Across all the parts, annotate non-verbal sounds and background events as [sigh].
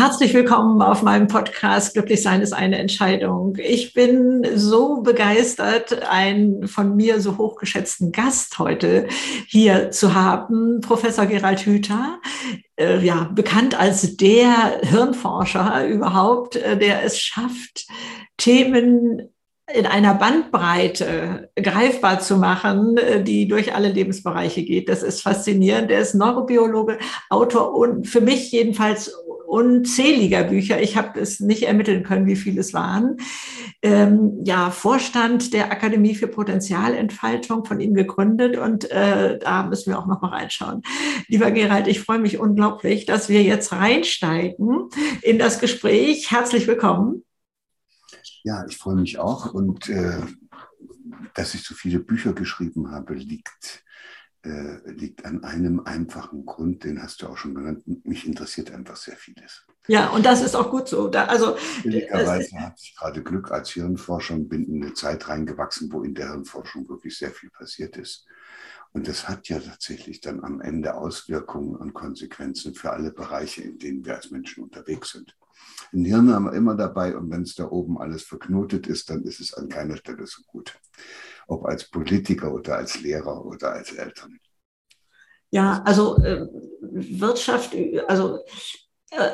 Herzlich willkommen auf meinem Podcast Glücklich sein ist eine Entscheidung. Ich bin so begeistert, einen von mir so hochgeschätzten Gast heute hier zu haben, Professor Gerald Hüther. Äh, ja, bekannt als der Hirnforscher überhaupt, äh, der es schafft, Themen in einer Bandbreite greifbar zu machen, äh, die durch alle Lebensbereiche geht. Das ist faszinierend. Er ist Neurobiologe, Autor und für mich jedenfalls unzähliger Bücher. Ich habe es nicht ermitteln können, wie viele es waren. Ähm, ja, Vorstand der Akademie für Potenzialentfaltung von ihm gegründet und äh, da müssen wir auch noch mal reinschauen. Lieber Gerald, ich freue mich unglaublich, dass wir jetzt reinsteigen in das Gespräch. Herzlich willkommen. Ja, ich freue mich auch und äh, dass ich so viele Bücher geschrieben habe, liegt äh, liegt an einem einfachen Grund, den hast du auch schon genannt. Mich interessiert einfach sehr vieles. Ja, und das ist auch gut so. Da, also, Billigerweise hatte ich gerade Glück als Hirnforscher und bin in eine Zeit reingewachsen, wo in der Hirnforschung wirklich sehr viel passiert ist. Und das hat ja tatsächlich dann am Ende Auswirkungen und Konsequenzen für alle Bereiche, in denen wir als Menschen unterwegs sind. Ein Hirn haben wir immer dabei und wenn es da oben alles verknotet ist, dann ist es an keiner Stelle so gut ob als Politiker oder als Lehrer oder als Eltern. Ja, also äh, Wirtschaft, also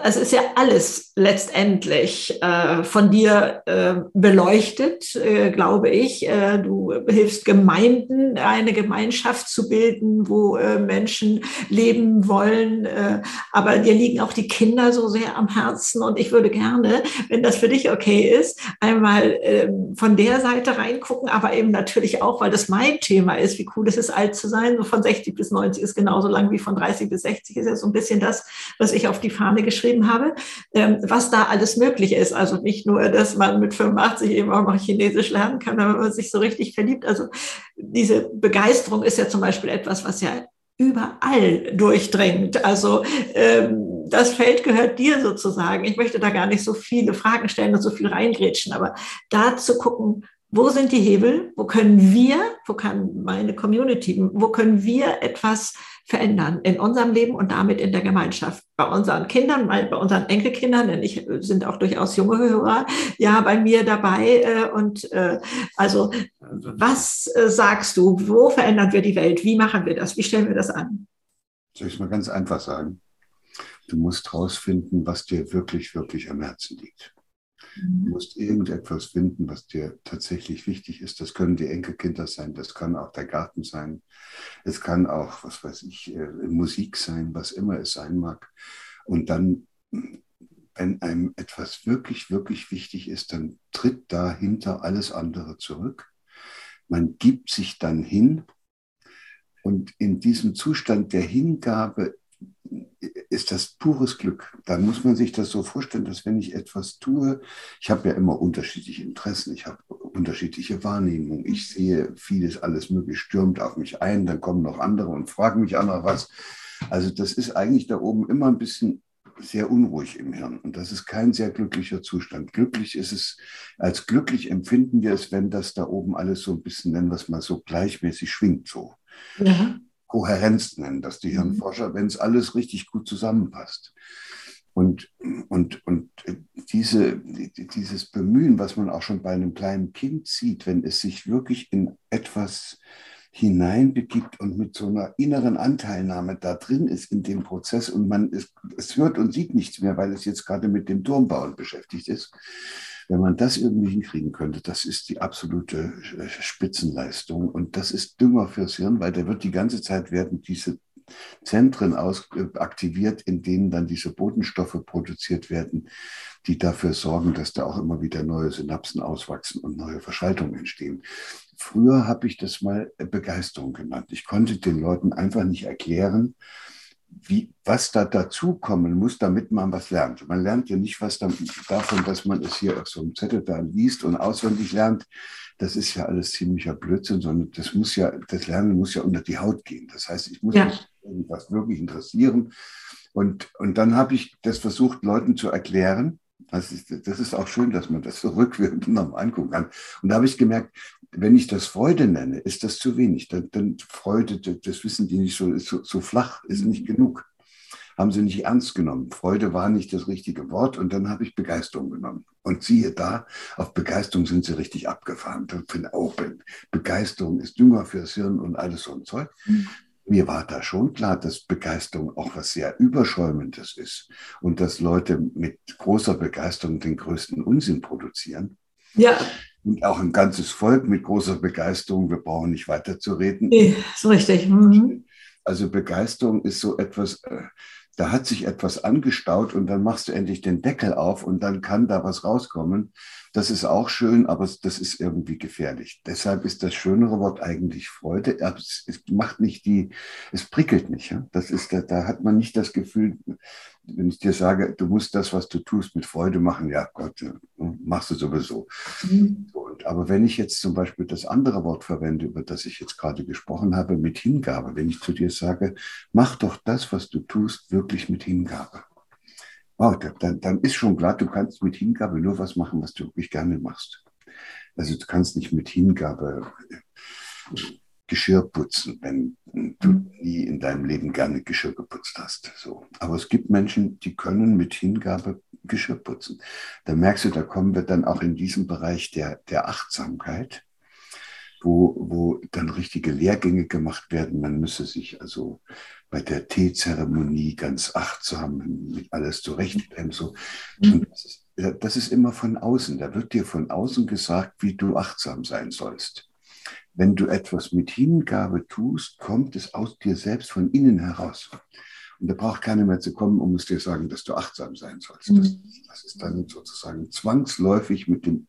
es ist ja alles letztendlich äh, von dir äh, beleuchtet, äh, glaube ich. Äh, du hilfst Gemeinden, eine Gemeinschaft zu bilden, wo äh, Menschen leben wollen. Äh, aber dir liegen auch die Kinder so sehr am Herzen. Und ich würde gerne, wenn das für dich okay ist, einmal ähm, von der Seite reingucken, aber eben natürlich auch, weil das mein Thema ist, wie cool es ist, alt zu sein. So von 60 bis 90 ist genauso lang wie von 30 bis 60 ist ja so ein bisschen das, was ich auf die Fahne geschrieben habe, ähm, was da alles möglich ist. Also nicht nur, dass man mit 85 eben auch noch Chinesisch lernen kann, wenn man sich so richtig verliebt. Also diese Begeisterung ist ja zum Beispiel etwas, was ja überall durchdringt. Also ähm, das Feld gehört dir sozusagen. Ich möchte da gar nicht so viele Fragen stellen und so viel reingrätschen, aber da zu gucken, wo sind die Hebel? Wo können wir, wo kann meine Community, wo können wir etwas verändern in unserem Leben und damit in der Gemeinschaft? Bei unseren Kindern, bei unseren Enkelkindern, denn ich äh, sind auch durchaus junge Hörer, ja, bei mir dabei. Äh, und äh, also, was sagst du? Wo verändern wir die Welt? Wie machen wir das? Wie stellen wir das an? Soll ich es mal ganz einfach sagen? Du musst herausfinden, was dir wirklich, wirklich am Herzen liegt. Du mhm. musst irgendetwas finden, was dir tatsächlich wichtig ist. Das können die Enkelkinder sein, das kann auch der Garten sein, es kann auch, was weiß ich, äh, Musik sein, was immer es sein mag. Und dann, wenn einem etwas wirklich, wirklich wichtig ist, dann tritt dahinter alles andere zurück. Man gibt sich dann hin und in diesem Zustand der Hingabe ist das pures Glück. Da muss man sich das so vorstellen, dass wenn ich etwas tue, ich habe ja immer unterschiedliche Interessen, ich habe unterschiedliche Wahrnehmungen, ich sehe vieles, alles mögliche stürmt auf mich ein, dann kommen noch andere und fragen mich an was. Also das ist eigentlich da oben immer ein bisschen sehr unruhig im Hirn und das ist kein sehr glücklicher Zustand. Glücklich ist es, als glücklich empfinden wir es, wenn das da oben alles so ein bisschen, nennen wir es mal so, gleichmäßig schwingt so. Ja. Kohärenz nennen das die mhm. Hirnforscher, wenn es alles richtig gut zusammenpasst. Und, und, und diese, dieses Bemühen, was man auch schon bei einem kleinen Kind sieht, wenn es sich wirklich in etwas hineinbegibt und mit so einer inneren Anteilnahme da drin ist in dem Prozess und man es, es hört und sieht nichts mehr, weil es jetzt gerade mit dem Turmbauen beschäftigt ist, wenn man das irgendwie hinkriegen könnte, das ist die absolute Spitzenleistung. Und das ist Dünger fürs Hirn, weil da wird die ganze Zeit werden diese Zentren aus, äh, aktiviert, in denen dann diese Botenstoffe produziert werden, die dafür sorgen, dass da auch immer wieder neue Synapsen auswachsen und neue Verschaltungen entstehen. Früher habe ich das mal Begeisterung genannt. Ich konnte den Leuten einfach nicht erklären, wie, was da dazukommen muss, damit man was lernt. Man lernt ja nicht was davon, dass man es hier auf so einem Zettel da liest und auswendig lernt. Das ist ja alles ziemlicher Blödsinn, sondern das muss ja, das Lernen muss ja unter die Haut gehen. Das heißt, ich muss ja. mich irgendwas wirklich interessieren. Und, und dann habe ich das versucht, Leuten zu erklären. Das ist, das ist auch schön, dass man das so [laughs] rückwirkend nochmal angucken kann. Und da habe ich gemerkt, wenn ich das Freude nenne, ist das zu wenig. Dann, dann Freude, das wissen die nicht so, ist so, so flach, ist nicht genug. haben sie nicht ernst genommen. Freude war nicht das richtige Wort und dann habe ich Begeisterung genommen. Und siehe da, auf Begeisterung sind sie richtig abgefahren. Ich finde auch, Begeisterung ist Dünger fürs Hirn und alles so ein Zeug. Mhm. Mir war da schon klar, dass Begeisterung auch was sehr Überschäumendes ist und dass Leute mit großer Begeisterung den größten Unsinn produzieren. Ja. Und auch ein ganzes Volk mit großer Begeisterung, wir brauchen nicht weiterzureden. Nee, so richtig. Mhm. Also Begeisterung ist so etwas, äh, da hat sich etwas angestaut und dann machst du endlich den Deckel auf und dann kann da was rauskommen. Das ist auch schön, aber das ist irgendwie gefährlich. Deshalb ist das schönere Wort eigentlich Freude. Es, macht nicht die, es prickelt nicht. Das ist, da, da hat man nicht das Gefühl, wenn ich dir sage, du musst das, was du tust, mit Freude machen, ja Gott, machst du sowieso. Mhm. Und, aber wenn ich jetzt zum Beispiel das andere Wort verwende, über das ich jetzt gerade gesprochen habe, mit Hingabe, wenn ich zu dir sage, mach doch das, was du tust, wirklich mit Hingabe. Wow, dann, dann ist schon klar, du kannst mit Hingabe nur was machen, was du wirklich gerne machst. Also du kannst nicht mit Hingabe Geschirr putzen, wenn du mhm. nie in deinem Leben gerne Geschirr geputzt hast. So. Aber es gibt Menschen, die können mit Hingabe Geschirr putzen. Da merkst du, da kommen wir dann auch in diesem Bereich der, der Achtsamkeit, wo, wo dann richtige Lehrgänge gemacht werden. Man müsse sich also bei der Teezeremonie ganz achtsam mit alles zurechtbleiben. So. Mhm. Das, ist, das ist immer von außen. Da wird dir von außen gesagt, wie du achtsam sein sollst wenn du etwas mit Hingabe tust, kommt es aus dir selbst von innen heraus. Und da braucht keiner mehr zu kommen, um es dir sagen, dass du achtsam sein sollst. Das, mhm. das, ist dann sozusagen zwangsläufig mit dem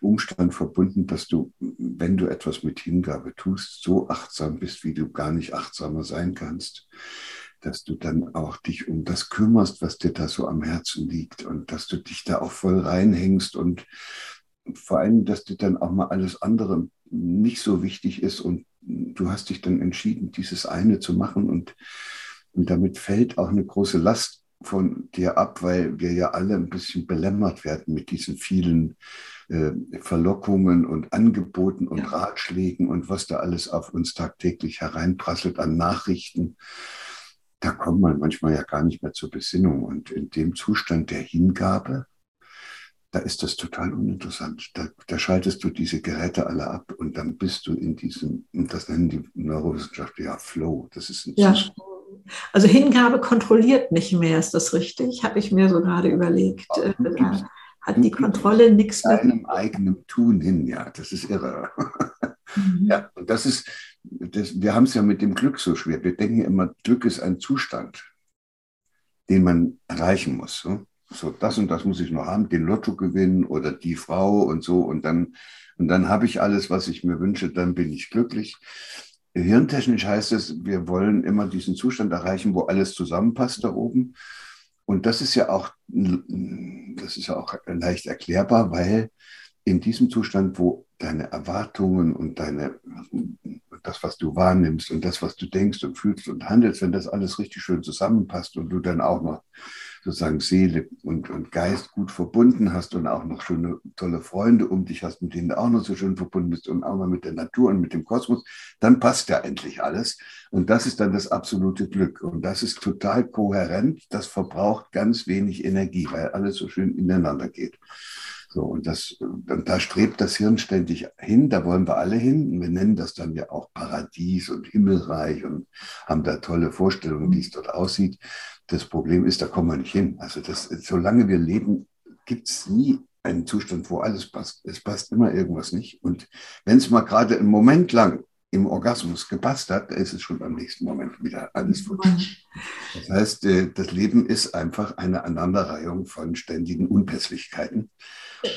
Umstand verbunden, dass du, wenn du etwas mit Hingabe tust, so achtsam bist, wie du gar nicht achtsamer sein kannst. Dass du dann auch dich um das kümmerst, was dir da so am Herzen liegt und dass du dich da auch voll reinhängst und vor allem, dass dir dann auch mal alles andere nicht so wichtig ist und du hast dich dann entschieden, dieses eine zu machen und, und damit fällt auch eine große Last von dir ab, weil wir ja alle ein bisschen belämmert werden mit diesen vielen äh, Verlockungen und Angeboten und ja. Ratschlägen und was da alles auf uns tagtäglich hereinprasselt an Nachrichten. Da kommt man manchmal ja gar nicht mehr zur Besinnung. Und in dem Zustand der Hingabe, da ist das total uninteressant. Da, da, schaltest du diese Geräte alle ab und dann bist du in diesem, und das nennen die Neurowissenschaftler ja Flow. Das ist ein ja. Also Hingabe kontrolliert nicht mehr, ist das richtig? Habe ich mir so gerade überlegt. Da hat die Kontrolle nichts mit deinem eigenen Tun hin, ja, das ist irre. Mhm. Ja, und das ist, das, wir haben es ja mit dem Glück so schwer. Wir denken immer, Glück ist ein Zustand, den man erreichen muss. So so das und das muss ich noch haben, den Lotto gewinnen oder die Frau und so und dann und dann habe ich alles, was ich mir wünsche, dann bin ich glücklich. Hirntechnisch heißt es, wir wollen immer diesen Zustand erreichen, wo alles zusammenpasst da oben. Und das ist ja auch, das ist ja auch leicht erklärbar, weil in diesem Zustand, wo deine Erwartungen und deine, das, was du wahrnimmst und das, was du denkst und fühlst und handelst, wenn das alles richtig schön zusammenpasst und du dann auch noch sozusagen Seele und, und Geist gut verbunden hast und auch noch schöne, tolle Freunde um dich hast, mit denen du auch noch so schön verbunden bist und auch mal mit der Natur und mit dem Kosmos, dann passt ja endlich alles. Und das ist dann das absolute Glück. Und das ist total kohärent. Das verbraucht ganz wenig Energie, weil alles so schön ineinander geht. So, und das, und da strebt das Hirn ständig hin, da wollen wir alle hin. Wir nennen das dann ja auch Paradies und Himmelreich und haben da tolle Vorstellungen, wie es dort aussieht. Das Problem ist, da kommen wir nicht hin. Also das, solange wir leben, gibt es nie einen Zustand, wo alles passt. Es passt immer irgendwas nicht. Und wenn es mal gerade einen Moment lang im Orgasmus gepasst hat, ist es schon am nächsten Moment wieder alles vorbei. Das heißt, äh, das Leben ist einfach eine Aneinanderreihung von ständigen Unpässlichkeiten.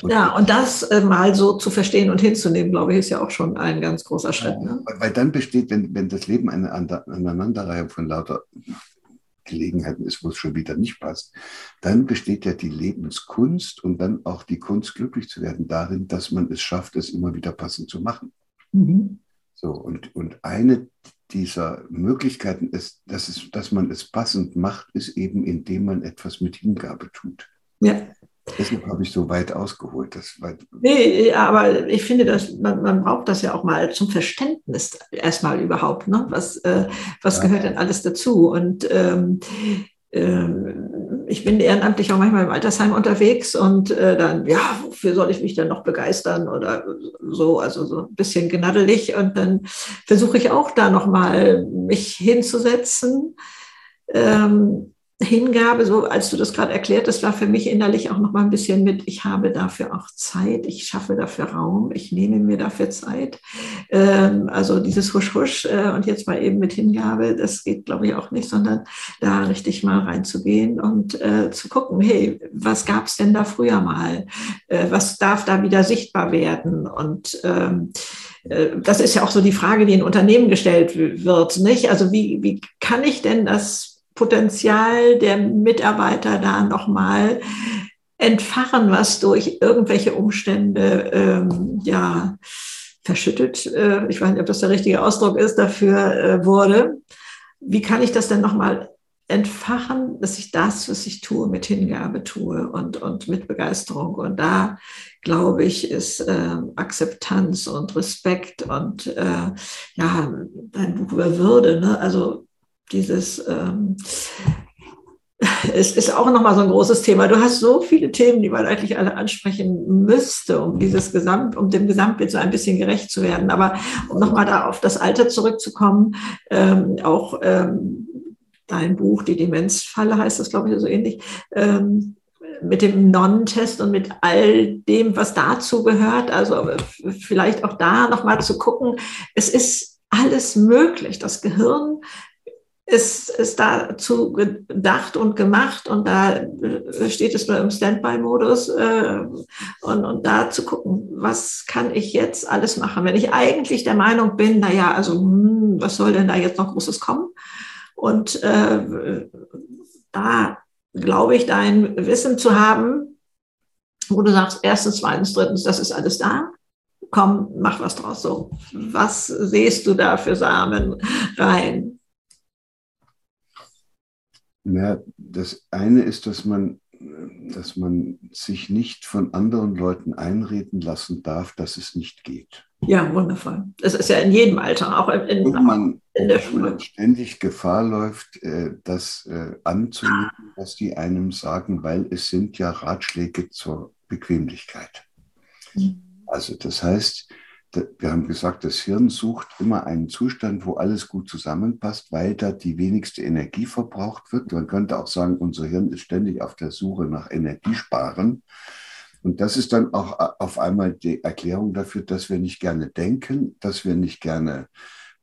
Und ja, und das äh, mal so zu verstehen und hinzunehmen, glaube ich, ist ja auch schon ein ganz großer Schritt. Ne? Weil dann besteht, wenn, wenn das Leben eine Aneinanderreihung von lauter Gelegenheiten ist, wo es schon wieder nicht passt, dann besteht ja die Lebenskunst und dann auch die Kunst, glücklich zu werden, darin, dass man es schafft, es immer wieder passend zu machen. Mhm. So, und, und eine dieser Möglichkeiten ist, dass, es, dass man es passend macht, ist eben, indem man etwas mit Hingabe tut. Ja. Deshalb habe ich so weit ausgeholt. Das weit nee, aber ich finde, dass man, man braucht das ja auch mal zum Verständnis erstmal überhaupt. Ne? Was, äh, was ja. gehört denn alles dazu? Und ähm, ähm, ich bin ehrenamtlich auch manchmal im Altersheim unterwegs und äh, dann, ja, wofür soll ich mich denn noch begeistern oder so, also so ein bisschen gnaddelig und dann versuche ich auch da nochmal mich hinzusetzen. Ähm, Hingabe, so als du das gerade erklärt, das war für mich innerlich auch noch mal ein bisschen mit, ich habe dafür auch Zeit, ich schaffe dafür Raum, ich nehme mir dafür Zeit. Ähm, also dieses Husch-Husch äh, und jetzt mal eben mit Hingabe, das geht, glaube ich, auch nicht, sondern da richtig mal reinzugehen und äh, zu gucken, hey, was gab es denn da früher mal? Äh, was darf da wieder sichtbar werden? Und ähm, äh, das ist ja auch so die Frage, die in Unternehmen gestellt wird, nicht? Also wie, wie kann ich denn das Potenzial der Mitarbeiter da nochmal entfachen, was durch irgendwelche Umstände ähm, ja verschüttet, äh, ich weiß nicht, ob das der richtige Ausdruck ist, dafür äh, wurde. Wie kann ich das denn nochmal entfachen, dass ich das, was ich tue, mit Hingabe tue und, und mit Begeisterung. Und da, glaube ich, ist äh, Akzeptanz und Respekt und äh, ja, dein Buch über Würde, ne? also dieses ähm, es ist auch nochmal so ein großes Thema. Du hast so viele Themen, die man eigentlich alle ansprechen müsste, um dieses Gesamt, um dem Gesamtbild so ein bisschen gerecht zu werden. Aber um nochmal da auf das Alter zurückzukommen, ähm, auch ähm, dein Buch, die Demenzfalle heißt das, glaube ich, so ähnlich, ähm, mit dem Nonnentest und mit all dem, was dazu gehört. Also vielleicht auch da nochmal zu gucken, es ist alles möglich. Das Gehirn ist, ist dazu gedacht und gemacht und da äh, steht es nur im Standby-Modus äh, und, und da zu gucken, was kann ich jetzt alles machen, wenn ich eigentlich der Meinung bin, naja, also hm, was soll denn da jetzt noch Großes kommen? Und äh, da glaube ich, dein Wissen zu haben, wo du sagst, erstens, zweitens, drittens, das ist alles da. Komm, mach was draus so. Was siehst du da für Samen rein? Ja, das eine ist, dass man, dass man sich nicht von anderen Leuten einreden lassen darf, dass es nicht geht. Ja, wundervoll. Das ist ja in jedem Alter, auch in, man, in der Schule. Man ständig Gefahr läuft, äh, das äh, anzunehmen, was die einem sagen, weil es sind ja Ratschläge zur Bequemlichkeit. Mhm. Also das heißt, wir haben gesagt, das Hirn sucht immer einen Zustand, wo alles gut zusammenpasst, weil da die wenigste Energie verbraucht wird. Man könnte auch sagen, unser Hirn ist ständig auf der Suche nach Energiesparen. Und das ist dann auch äh, auf einmal die Erklärung dafür, dass wir nicht gerne denken, dass wir nicht gerne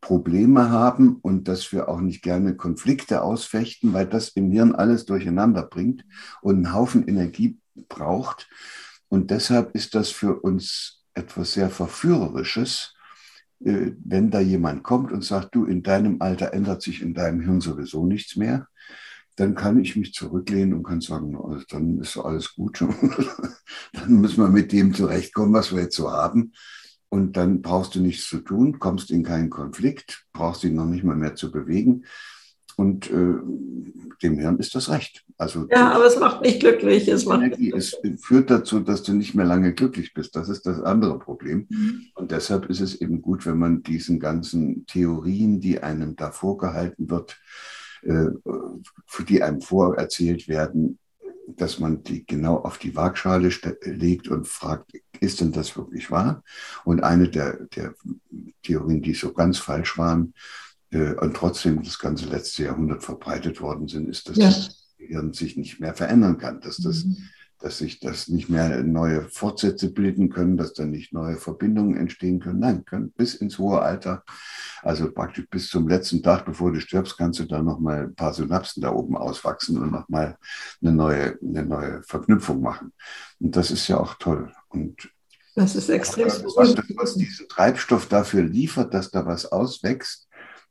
Probleme haben und dass wir auch nicht gerne Konflikte ausfechten, weil das im Hirn alles durcheinander bringt und einen Haufen Energie braucht. Und deshalb ist das für uns etwas sehr Verführerisches, äh, wenn da jemand kommt und sagt, du, in deinem Alter ändert sich in deinem Hirn sowieso nichts mehr, dann kann ich mich zurücklehnen und kann sagen, also dann ist alles gut. [laughs] dann müssen wir mit dem zurechtkommen, was wir jetzt so haben. Und dann brauchst du nichts zu tun, kommst in keinen Konflikt, brauchst ihn noch nicht mal mehr zu bewegen. Und äh, dem Hirn ist das recht. Also, ja, aber es macht nicht glücklich. Es, macht Energie, es führt dazu, dass du nicht mehr lange glücklich bist. Das ist das andere Problem. Mhm. Und deshalb ist es eben gut, wenn man diesen ganzen Theorien, die einem da vorgehalten wird, äh, die einem vorerzählt werden, dass man die genau auf die Waagschale legt und fragt, ist denn das wirklich wahr? Und eine der, der Theorien, die so ganz falsch waren, äh, und trotzdem das ganze letzte Jahrhundert verbreitet worden sind, ist, dass ja. das Gehirn sich nicht mehr verändern kann, dass, das, mhm. dass sich das nicht mehr neue Fortsätze bilden können, dass da nicht neue Verbindungen entstehen können. Nein, können bis ins hohe Alter, also praktisch bis zum letzten Tag, bevor du stirbst, kannst du da nochmal ein paar Synapsen da oben auswachsen und nochmal eine neue, eine neue Verknüpfung machen. Und das ist ja auch toll. Und das ist extrem. Was, was diesen Treibstoff dafür liefert, dass da was auswächst,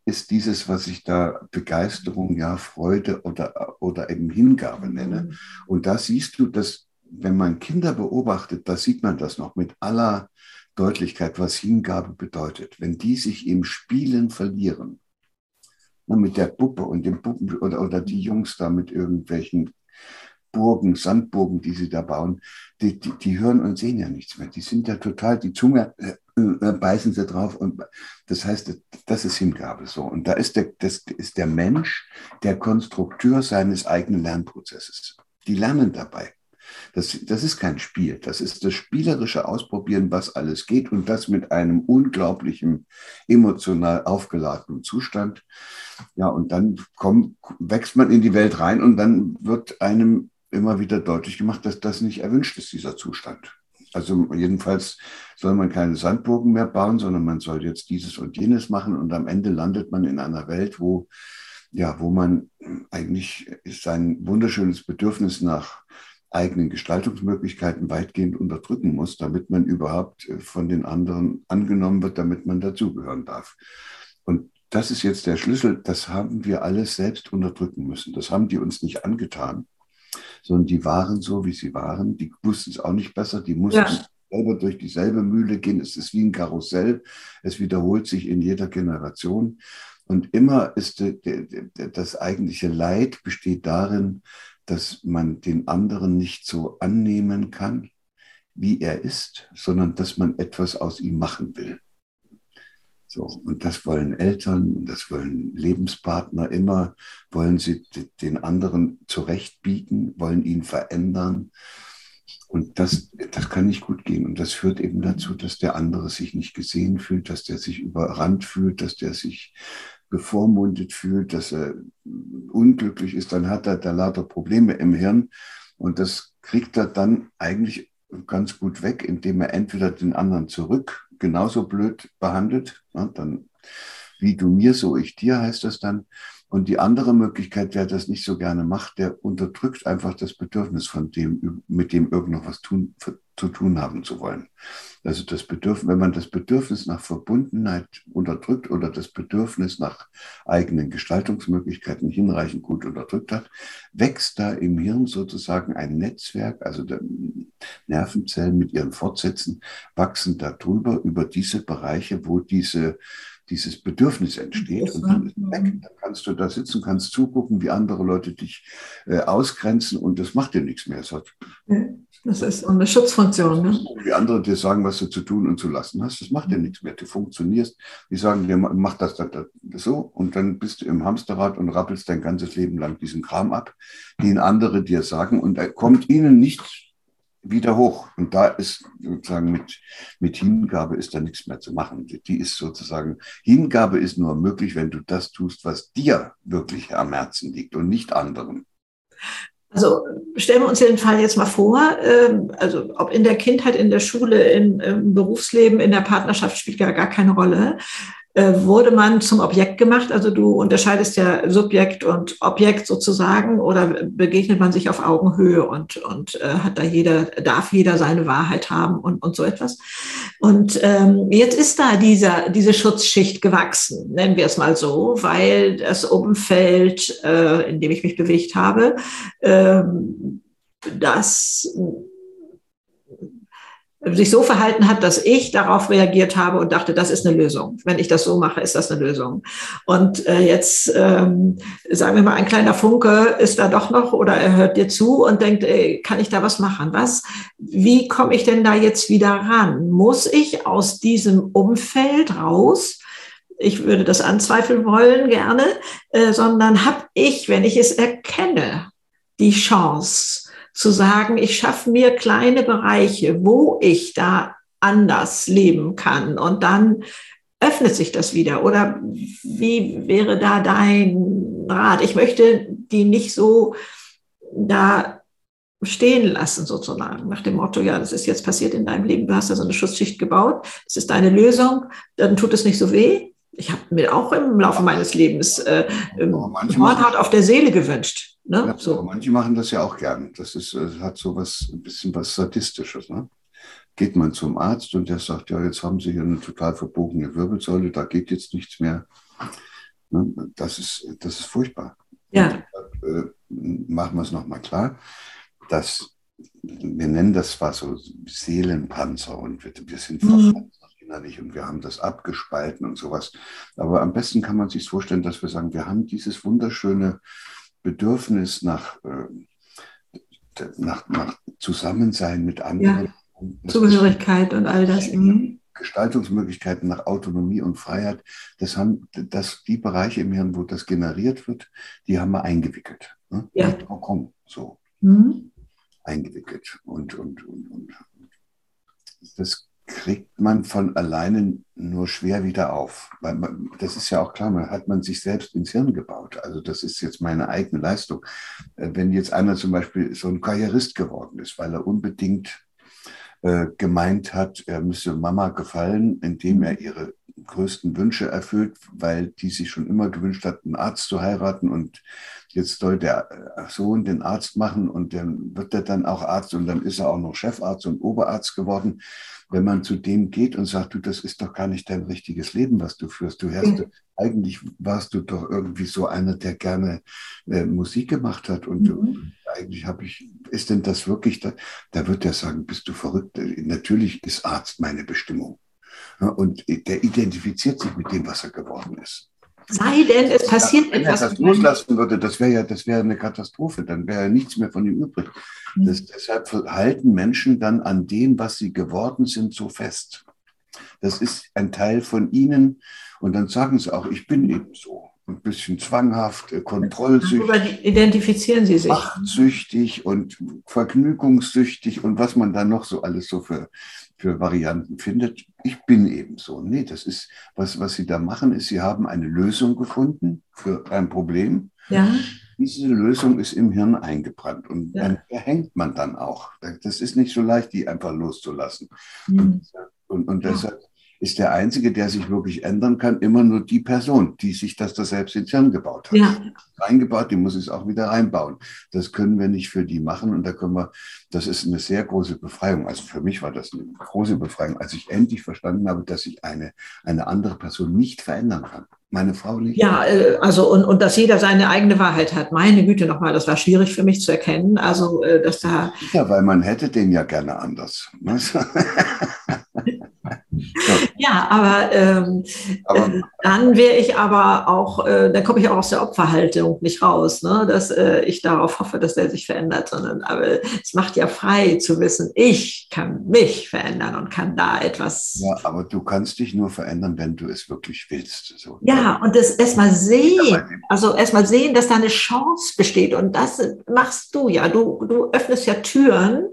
ist dieses, was ich da Begeisterung, ja, Freude oder, oder eben Hingabe nenne. Mhm. Und da siehst du, dass, wenn man Kinder beobachtet, da sieht man das noch mit aller Deutlichkeit, was Hingabe bedeutet. Wenn die sich im Spielen verlieren, mit der Puppe und dem Puppen oder, oder die Jungs da mit irgendwelchen Burgen, Sandburgen, die sie da bauen, die, die, die hören und sehen ja nichts mehr. Die sind ja total, die Zunge äh, beißen sie drauf. Und das heißt, das ist Hingabe so. Und da ist der, das ist der Mensch der Konstrukteur seines eigenen Lernprozesses. Die lernen dabei. Das, das ist kein Spiel. Das ist das spielerische Ausprobieren, was alles geht und das mit einem unglaublichen emotional aufgeladenen Zustand. Ja, und dann kommt, wächst man in die Welt rein und dann wird einem immer wieder deutlich gemacht, dass das nicht erwünscht ist, dieser Zustand. Also jedenfalls soll man keine Sandburgen mehr bauen, sondern man soll jetzt dieses und jenes machen und am Ende landet man in einer Welt, wo ja, wo man eigentlich sein wunderschönes Bedürfnis nach eigenen Gestaltungsmöglichkeiten weitgehend unterdrücken muss, damit man überhaupt äh, von den anderen angenommen wird, damit man dazugehören darf. Und das ist jetzt der Schlüssel, das haben wir alles selbst unterdrücken müssen. Das haben die uns nicht angetan, sondern die waren so, wie sie waren. Die wussten es auch nicht besser, die mussten ja. selber durch dieselbe Mühle gehen. Es ist wie ein Karussell, es wiederholt sich in jeder Generation. Und immer ist das eigentliche Leid besteht darin, dass man den anderen nicht so annehmen kann, wie er ist, sondern dass man etwas aus ihm machen will. So, und das wollen Eltern, das wollen Lebenspartner immer, wollen sie den anderen zurechtbiegen, wollen ihn verändern. Und das, das kann nicht gut gehen. Und das führt eben dazu, dass der andere sich nicht gesehen fühlt, dass der sich überrannt fühlt, dass der sich bevormundet fühlt, dass er unglücklich ist, dann hat er da lauter Probleme im Hirn. Und das kriegt er dann eigentlich ganz gut weg, indem er entweder den anderen zurück genauso blöd behandelt, ja, dann wie du mir, so ich dir heißt das dann, und die andere Möglichkeit, wer das nicht so gerne macht, der unterdrückt einfach das Bedürfnis von dem, mit dem irgend noch was tun, zu tun haben zu wollen. Also das Bedürfnis, wenn man das Bedürfnis nach Verbundenheit unterdrückt oder das Bedürfnis nach eigenen Gestaltungsmöglichkeiten hinreichend gut unterdrückt hat, wächst da im Hirn sozusagen ein Netzwerk, also Nervenzellen mit ihren Fortsätzen wachsen darüber, über diese Bereiche, wo diese dieses Bedürfnis entsteht und dann ist weg. Dann kannst du da sitzen, kannst zugucken, wie andere Leute dich äh, ausgrenzen und das macht dir nichts mehr. Das, hat, das ist eine Schutzfunktion. Ne? Wie andere dir sagen, was du zu tun und zu lassen hast, das macht dir nichts mehr. Du funktionierst, die sagen dir, mach das, das, das so und dann bist du im Hamsterrad und rappelst dein ganzes Leben lang diesen Kram ab, den andere dir sagen und er kommt ihnen nicht wieder hoch. Und da ist sozusagen mit, mit Hingabe ist da nichts mehr zu machen. Die ist sozusagen, Hingabe ist nur möglich, wenn du das tust, was dir wirklich am Herzen liegt und nicht anderen. Also stellen wir uns den Fall jetzt mal vor, ähm, also ob in der Kindheit, in der Schule, im, im Berufsleben, in der Partnerschaft spielt ja gar keine Rolle. Äh, wurde man zum Objekt gemacht? Also du unterscheidest ja Subjekt und Objekt sozusagen oder begegnet man sich auf Augenhöhe und, und äh, hat da jeder, darf jeder seine Wahrheit haben und, und so etwas? Und ähm, jetzt ist da dieser, diese Schutzschicht gewachsen, nennen wir es mal so, weil das Umfeld, äh, in dem ich mich bewegt habe, ähm, das sich so verhalten hat, dass ich darauf reagiert habe und dachte, das ist eine Lösung. Wenn ich das so mache, ist das eine Lösung. Und äh, jetzt ähm, sagen wir mal, ein kleiner Funke ist da doch noch oder er hört dir zu und denkt, ey, kann ich da was machen? Was? Wie komme ich denn da jetzt wieder ran? Muss ich aus diesem Umfeld raus? Ich würde das anzweifeln wollen gerne, äh, sondern habe ich, wenn ich es erkenne, die Chance, zu sagen, ich schaffe mir kleine Bereiche, wo ich da anders leben kann und dann öffnet sich das wieder. Oder wie wäre da dein Rat? Ich möchte die nicht so da stehen lassen, sozusagen, nach dem Motto, ja, das ist jetzt passiert in deinem Leben, du hast da so eine Schutzschicht gebaut, das ist deine Lösung, dann tut es nicht so weh. Ich habe mir auch im Laufe meines Lebens äh, Mordhart auf der Seele gewünscht. Ne? Ja, so. Manche machen das ja auch gern. Das ist, das äh, hat so was, ein bisschen was Sadistisches. Ne? Geht man zum Arzt und der sagt, ja, jetzt haben Sie hier eine total verbogene Wirbelsäule, da geht jetzt nichts mehr. Ne? Das, ist, das ist furchtbar. Ja. Und, äh, machen wir es nochmal klar, dass wir nennen das zwar so Seelenpanzer und wir, wir sind mhm. innerlich und wir haben das abgespalten und sowas. Aber am besten kann man sich vorstellen, dass wir sagen, wir haben dieses wunderschöne Bedürfnis nach, äh, nach, nach Zusammensein mit anderen. Ja. Zugehörigkeit und all das. Mhm. Gestaltungsmöglichkeiten nach Autonomie und Freiheit, das haben, das, die Bereiche im Hirn, wo das generiert wird, die haben wir eingewickelt. Ne? Ja. Komm, so. Mhm. Eingewickelt. Und, und, und, und das kriegt man von alleine nur schwer wieder auf. Weil man, das ist ja auch klar, man hat man sich selbst ins Hirn gebaut. Also das ist jetzt meine eigene Leistung. Äh, wenn jetzt einer zum Beispiel so ein Karrierist geworden ist, weil er unbedingt äh, gemeint hat, er müsse Mama gefallen, indem er ihre größten Wünsche erfüllt, weil die sich schon immer gewünscht hat, einen Arzt zu heiraten und jetzt soll der äh, Sohn den Arzt machen und dann wird er dann auch Arzt und dann ist er auch noch Chefarzt und Oberarzt geworden wenn man zu dem geht und sagt, du, das ist doch gar nicht dein richtiges Leben, was du führst. Du hast, mhm. eigentlich warst du doch irgendwie so einer, der gerne äh, Musik gemacht hat und mhm. eigentlich habe ich, ist denn das wirklich, da, da wird er sagen, bist du verrückt? Natürlich ist Arzt meine Bestimmung. Und der identifiziert sich mit dem, was er geworden ist. Sei denn, es passiert Wenn etwas. Wenn er das loslassen würde, das wäre ja, das wäre eine Katastrophe, dann wäre ja nichts mehr von ihm übrig. Mhm. Das, deshalb halten Menschen dann an dem, was sie geworden sind, so fest. Das ist ein Teil von ihnen und dann sagen sie auch, ich bin eben so. Ein bisschen zwanghaft, äh, kontrollsüchtig. Darüber identifizieren sie sich. Machtsüchtig und vergnügungssüchtig und was man da noch so alles so für für Varianten findet. Ich bin eben so. Nee, das ist, was, was Sie da machen, ist, Sie haben eine Lösung gefunden für ein Problem. Ja. Diese Lösung ist im Hirn eingebrannt und ja. dann verhängt man dann auch. Das ist nicht so leicht, die einfach loszulassen. Mhm. Und, und, und deshalb ist der Einzige, der sich wirklich ändern kann, immer nur die Person, die sich das da selbst ins Hirn gebaut hat. Ja. Reingebaut, die muss es auch wieder reinbauen. Das können wir nicht für die machen und da können wir, das ist eine sehr große Befreiung. Also für mich war das eine große Befreiung, als ich endlich verstanden habe, dass ich eine, eine andere Person nicht verändern kann. Meine Frau nicht. Ja, äh, also und, und dass jeder seine eigene Wahrheit hat. Meine Güte nochmal, das war schwierig für mich zu erkennen. Also, äh, dass da. Ja, weil man hätte den ja gerne anders. [laughs] [laughs] Ne? Ja, aber, ähm, aber äh, dann wäre ich aber auch, äh, dann komme ich auch aus der Opferhaltung nicht raus, ne? dass äh, ich darauf hoffe, dass der sich verändert, sondern aber es macht ja frei zu wissen, ich kann mich verändern und kann da etwas. Ja, aber du kannst dich nur verändern, wenn du es wirklich willst. So. Ja, und das erstmal sehen, also erstmal sehen, dass da eine Chance besteht und das machst du ja. Du, du öffnest ja Türen,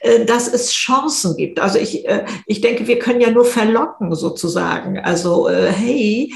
äh, dass es Chancen gibt. Also ich, äh, ich denke, wir können ja nur verlocken sozusagen. Also äh, hey,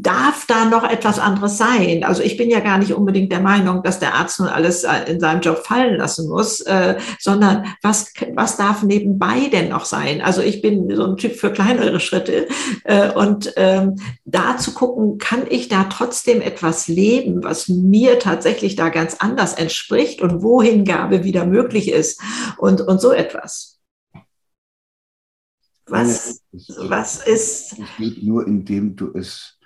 darf da noch etwas anderes sein? Also ich bin ja gar nicht unbedingt der Meinung, dass der Arzt nun alles äh, in seinem Job fallen lassen muss, äh, sondern was, was darf nebenbei denn noch sein? Also ich bin so ein Typ für kleinere Schritte äh, und ähm, da zu gucken, kann ich da trotzdem etwas leben, was mir tatsächlich da ganz anders entspricht und wo Hingabe wieder möglich ist und, und so etwas. Was, was ist? Es geht nur, indem du es,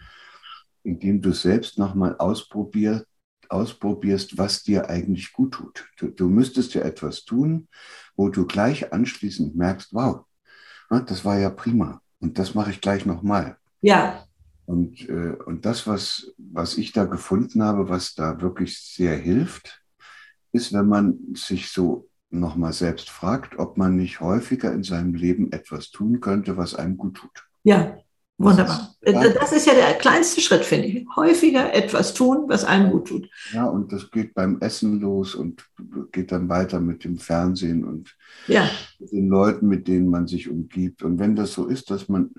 indem du selbst nochmal ausprobierst, ausprobierst, was dir eigentlich gut tut. Du, du müsstest ja etwas tun, wo du gleich anschließend merkst, wow, das war ja prima und das mache ich gleich nochmal. Ja. Und, äh, und das, was, was ich da gefunden habe, was da wirklich sehr hilft, ist, wenn man sich so nochmal selbst fragt, ob man nicht häufiger in seinem Leben etwas tun könnte, was einem gut tut. Ja, wunderbar. Das ist ja der kleinste Schritt, finde ich. Häufiger etwas tun, was einem gut tut. Ja, und das geht beim Essen los und geht dann weiter mit dem Fernsehen und ja. den Leuten, mit denen man sich umgibt. Und wenn das so ist, dass man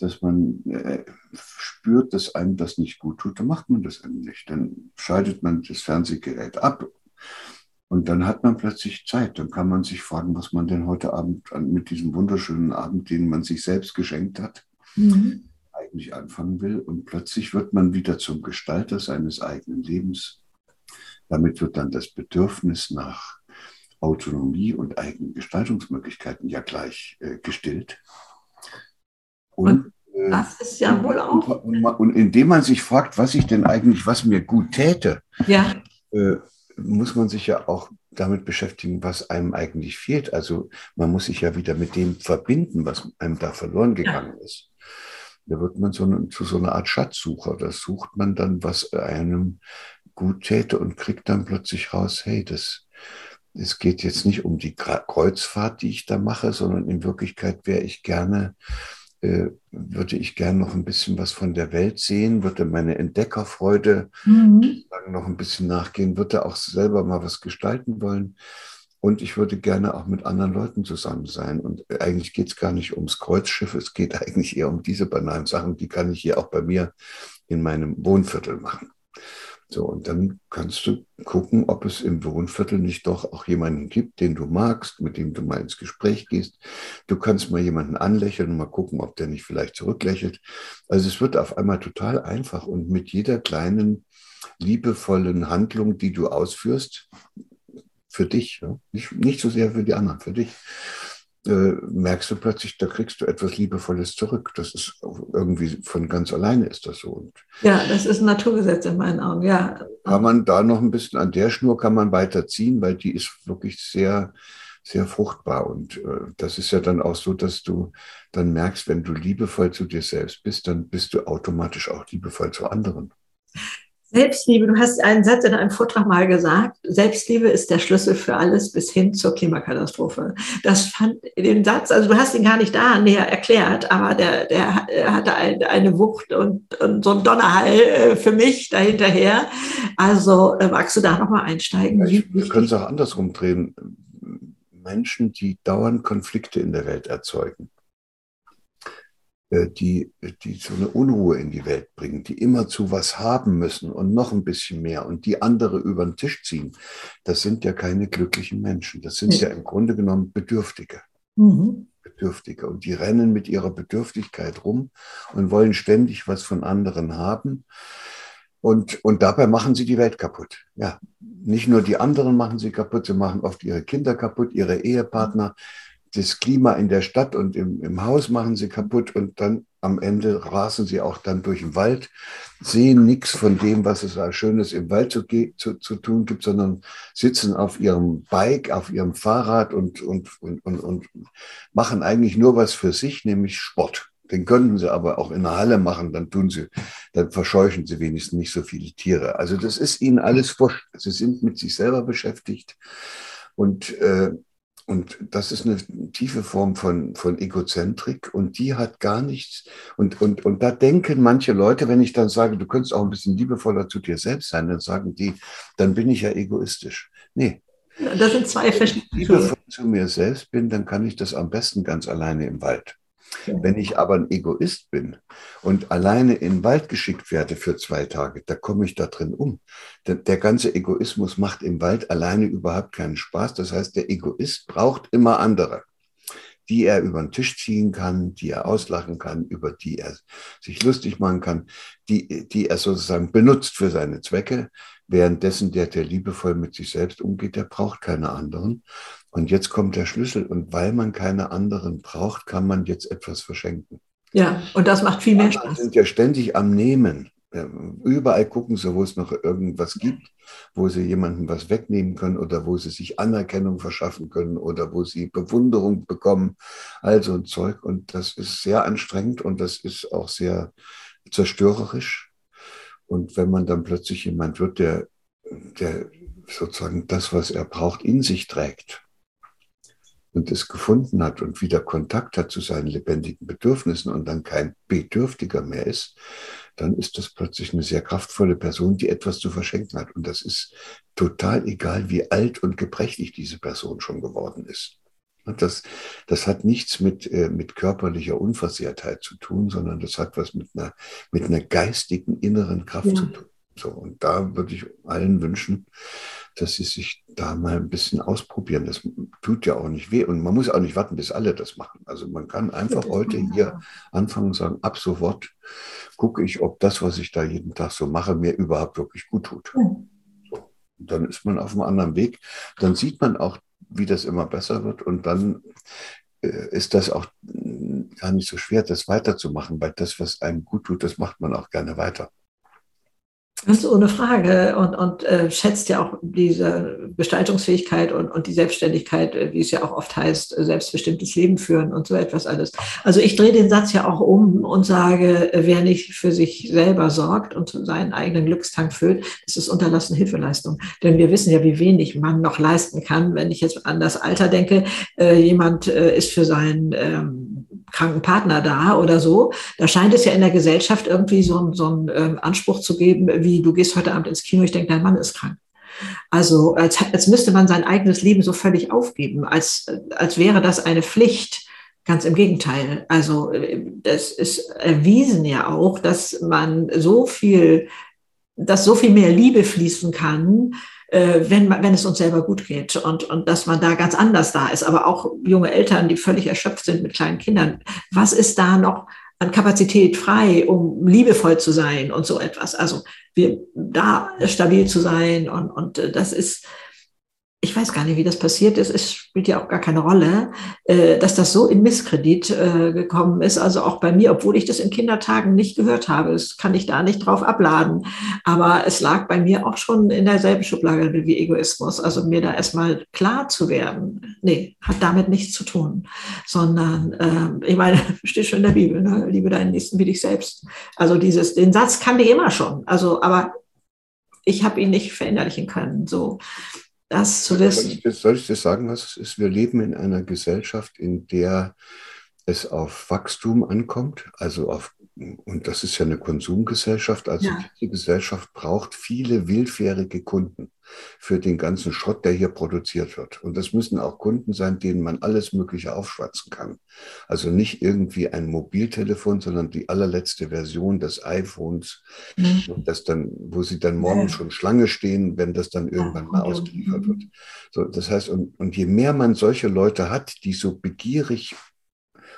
dass man äh, spürt, dass einem das nicht gut tut, dann macht man das eben nicht. Dann schaltet man das Fernsehgerät ab und dann hat man plötzlich Zeit. Dann kann man sich fragen, was man denn heute Abend mit diesem wunderschönen Abend, den man sich selbst geschenkt hat, mhm. eigentlich anfangen will. Und plötzlich wird man wieder zum Gestalter seines eigenen Lebens. Damit wird dann das Bedürfnis nach Autonomie und eigenen Gestaltungsmöglichkeiten ja gleich äh, gestillt. Und, und äh, das ist ja wohl auch. Und, und, indem man sich fragt, was ich denn eigentlich, was mir gut täte, ja. äh, muss man sich ja auch damit beschäftigen, was einem eigentlich fehlt. Also man muss sich ja wieder mit dem verbinden, was einem da verloren gegangen ist. Da wird man so eine, zu so einer Art Schatzsucher. Da sucht man dann, was einem gut täte und kriegt dann plötzlich raus, hey, das, es geht jetzt nicht um die Kreuzfahrt, die ich da mache, sondern in Wirklichkeit wäre ich gerne, äh, würde ich gerne noch ein bisschen was von der Welt sehen, würde meine Entdeckerfreude mhm. noch ein bisschen nachgehen, würde auch selber mal was gestalten wollen. Und ich würde gerne auch mit anderen Leuten zusammen sein. Und eigentlich geht es gar nicht ums Kreuzschiff, es geht [laughs] eigentlich eher um diese banalen Sachen, die kann ich hier auch bei mir in meinem Wohnviertel machen. So, und dann kannst du gucken, ob es im Wohnviertel nicht doch auch jemanden gibt, den du magst, mit dem du mal ins Gespräch gehst. Du kannst mal jemanden anlächeln und mal gucken, ob der nicht vielleicht zurücklächelt. Also es wird auf einmal total einfach und mit jeder kleinen liebevollen Handlung, die du ausführst, für dich, nicht, nicht so sehr für die anderen, für dich, merkst du plötzlich, da kriegst du etwas Liebevolles zurück. Das ist irgendwie von ganz alleine ist das so. Und ja, das ist ein Naturgesetz in meinen Augen, ja. Kann man da noch ein bisschen an der Schnur kann man weiterziehen, weil die ist wirklich sehr, sehr fruchtbar. Und äh, das ist ja dann auch so, dass du dann merkst, wenn du liebevoll zu dir selbst bist, dann bist du automatisch auch liebevoll zu anderen. Selbstliebe, du hast einen Satz in einem Vortrag mal gesagt, Selbstliebe ist der Schlüssel für alles bis hin zur Klimakatastrophe. Das fand den Satz, also du hast ihn gar nicht da näher erklärt, aber der, der hatte eine Wucht und, und so ein Donnerhall äh, für mich dahinterher. Also äh, magst du da nochmal einsteigen? Ich, wir können es auch andersrum drehen. Menschen, die dauernd Konflikte in der Welt erzeugen, die, die so eine Unruhe in die Welt bringen, die immer zu was haben müssen und noch ein bisschen mehr und die andere über den Tisch ziehen, das sind ja keine glücklichen Menschen. Das sind ja im Grunde genommen Bedürftige. Mhm. Bedürftige. Und die rennen mit ihrer Bedürftigkeit rum und wollen ständig was von anderen haben. Und, und dabei machen sie die Welt kaputt. Ja, nicht nur die anderen machen sie kaputt, sie machen oft ihre Kinder kaputt, ihre Ehepartner, das Klima in der Stadt und im, im Haus machen sie kaputt und dann am Ende rasen sie auch dann durch den Wald, sehen nichts von dem, was es als Schönes im Wald zu, zu, zu tun gibt, sondern sitzen auf ihrem Bike, auf ihrem Fahrrad und, und, und, und, und machen eigentlich nur was für sich, nämlich Sport. Den könnten sie aber auch in der Halle machen, dann tun sie, dann verscheuchen sie wenigstens nicht so viele Tiere. Also das ist ihnen alles wurscht. Sie sind mit sich selber beschäftigt. Und äh, und das ist eine tiefe Form von, von Egozentrik und die hat gar nichts. Und, und, und da denken manche Leute, wenn ich dann sage, du könntest auch ein bisschen liebevoller zu dir selbst sein, dann sagen die, dann bin ich ja egoistisch. Nee. Das sind zwei verschiedene. Wenn ich liebevoll zu mir selbst bin, dann kann ich das am besten ganz alleine im Wald. Wenn ich aber ein Egoist bin und alleine in den Wald geschickt werde für zwei Tage, da komme ich da drin um. Der, der ganze Egoismus macht im Wald alleine überhaupt keinen Spaß. Das heißt, der Egoist braucht immer andere, die er über den Tisch ziehen kann, die er auslachen kann, über die er sich lustig machen kann, die, die er sozusagen benutzt für seine Zwecke. Währenddessen der, der liebevoll mit sich selbst umgeht, der braucht keine anderen. Und jetzt kommt der Schlüssel. Und weil man keine anderen braucht, kann man jetzt etwas verschenken. Ja, und das macht viel mehr Spaß. Sie sind ja ständig am Nehmen. Überall gucken sie, wo es noch irgendwas gibt, wo sie jemandem was wegnehmen können oder wo sie sich Anerkennung verschaffen können oder wo sie Bewunderung bekommen. Also ein Zeug. Und das ist sehr anstrengend und das ist auch sehr zerstörerisch. Und wenn man dann plötzlich jemand wird, der, der sozusagen das, was er braucht, in sich trägt, und es gefunden hat und wieder Kontakt hat zu seinen lebendigen Bedürfnissen und dann kein Bedürftiger mehr ist, dann ist das plötzlich eine sehr kraftvolle Person, die etwas zu verschenken hat. Und das ist total egal, wie alt und gebrechlich diese Person schon geworden ist. Das, das hat nichts mit, äh, mit körperlicher Unversehrtheit zu tun, sondern das hat was mit einer, mit einer geistigen inneren Kraft ja. zu tun. So, und da würde ich allen wünschen, dass sie sich da mal ein bisschen ausprobieren. Das tut ja auch nicht weh und man muss auch nicht warten, bis alle das machen. Also man kann einfach heute hier anfangen und sagen, ab sofort gucke ich, ob das, was ich da jeden Tag so mache, mir überhaupt wirklich gut tut. So. dann ist man auf einem anderen Weg. Dann sieht man auch, wie das immer besser wird und dann äh, ist das auch gar nicht so schwer, das weiterzumachen, weil das, was einem gut tut, das macht man auch gerne weiter. Ganz ohne Frage und, und äh, schätzt ja auch diese Gestaltungsfähigkeit und, und die Selbstständigkeit, äh, wie es ja auch oft heißt, äh, selbstbestimmtes Leben führen und so etwas alles. Also ich drehe den Satz ja auch um und sage, äh, wer nicht für sich selber sorgt und seinen eigenen Glückstank füllt, das ist unterlassene Hilfeleistung. Denn wir wissen ja, wie wenig man noch leisten kann. Wenn ich jetzt an das Alter denke, äh, jemand äh, ist für seinen ähm, kranken Partner da oder so, da scheint es ja in der Gesellschaft irgendwie so, so einen ähm, Anspruch zu geben, wie du gehst heute Abend ins Kino, ich denke, dein Mann ist krank. Also als, als müsste man sein eigenes Leben so völlig aufgeben, als, als wäre das eine Pflicht. Ganz im Gegenteil. Also das ist erwiesen ja auch, dass man so viel, dass so viel mehr Liebe fließen kann, äh, wenn, wenn es uns selber gut geht und, und dass man da ganz anders da ist. Aber auch junge Eltern, die völlig erschöpft sind mit kleinen Kindern. Was ist da noch an Kapazität frei, um liebevoll zu sein und so etwas. Also wir da stabil zu sein und, und äh, das ist, ich weiß gar nicht, wie das passiert ist, es spielt ja auch gar keine Rolle, äh, dass das so in Misskredit äh, gekommen ist, also auch bei mir, obwohl ich das in Kindertagen nicht gehört habe, das kann ich da nicht drauf abladen, aber es lag bei mir auch schon in derselben Schublade wie Egoismus, also mir da erstmal klar zu werden, nee, hat damit nichts zu tun, sondern äh, ich meine, [laughs] steht schon in der Bibel, ne? liebe deinen Nächsten wie dich selbst, also dieses, den Satz kannte ich immer schon, also aber ich habe ihn nicht verinnerlichen können, so das zu wissen. Soll ich, das, soll ich das sagen, was es ist? Wir leben in einer Gesellschaft, in der es auf Wachstum ankommt, also auf und das ist ja eine Konsumgesellschaft, also ja. diese Gesellschaft braucht viele willfährige Kunden für den ganzen Schrott, der hier produziert wird. Und das müssen auch Kunden sein, denen man alles Mögliche aufschwatzen kann. Also nicht irgendwie ein Mobiltelefon, sondern die allerletzte Version des iPhones, mhm. das dann, wo sie dann morgen schon Schlange stehen, wenn das dann irgendwann mal ausgeliefert wird. So, das heißt, und, und je mehr man solche Leute hat, die so begierig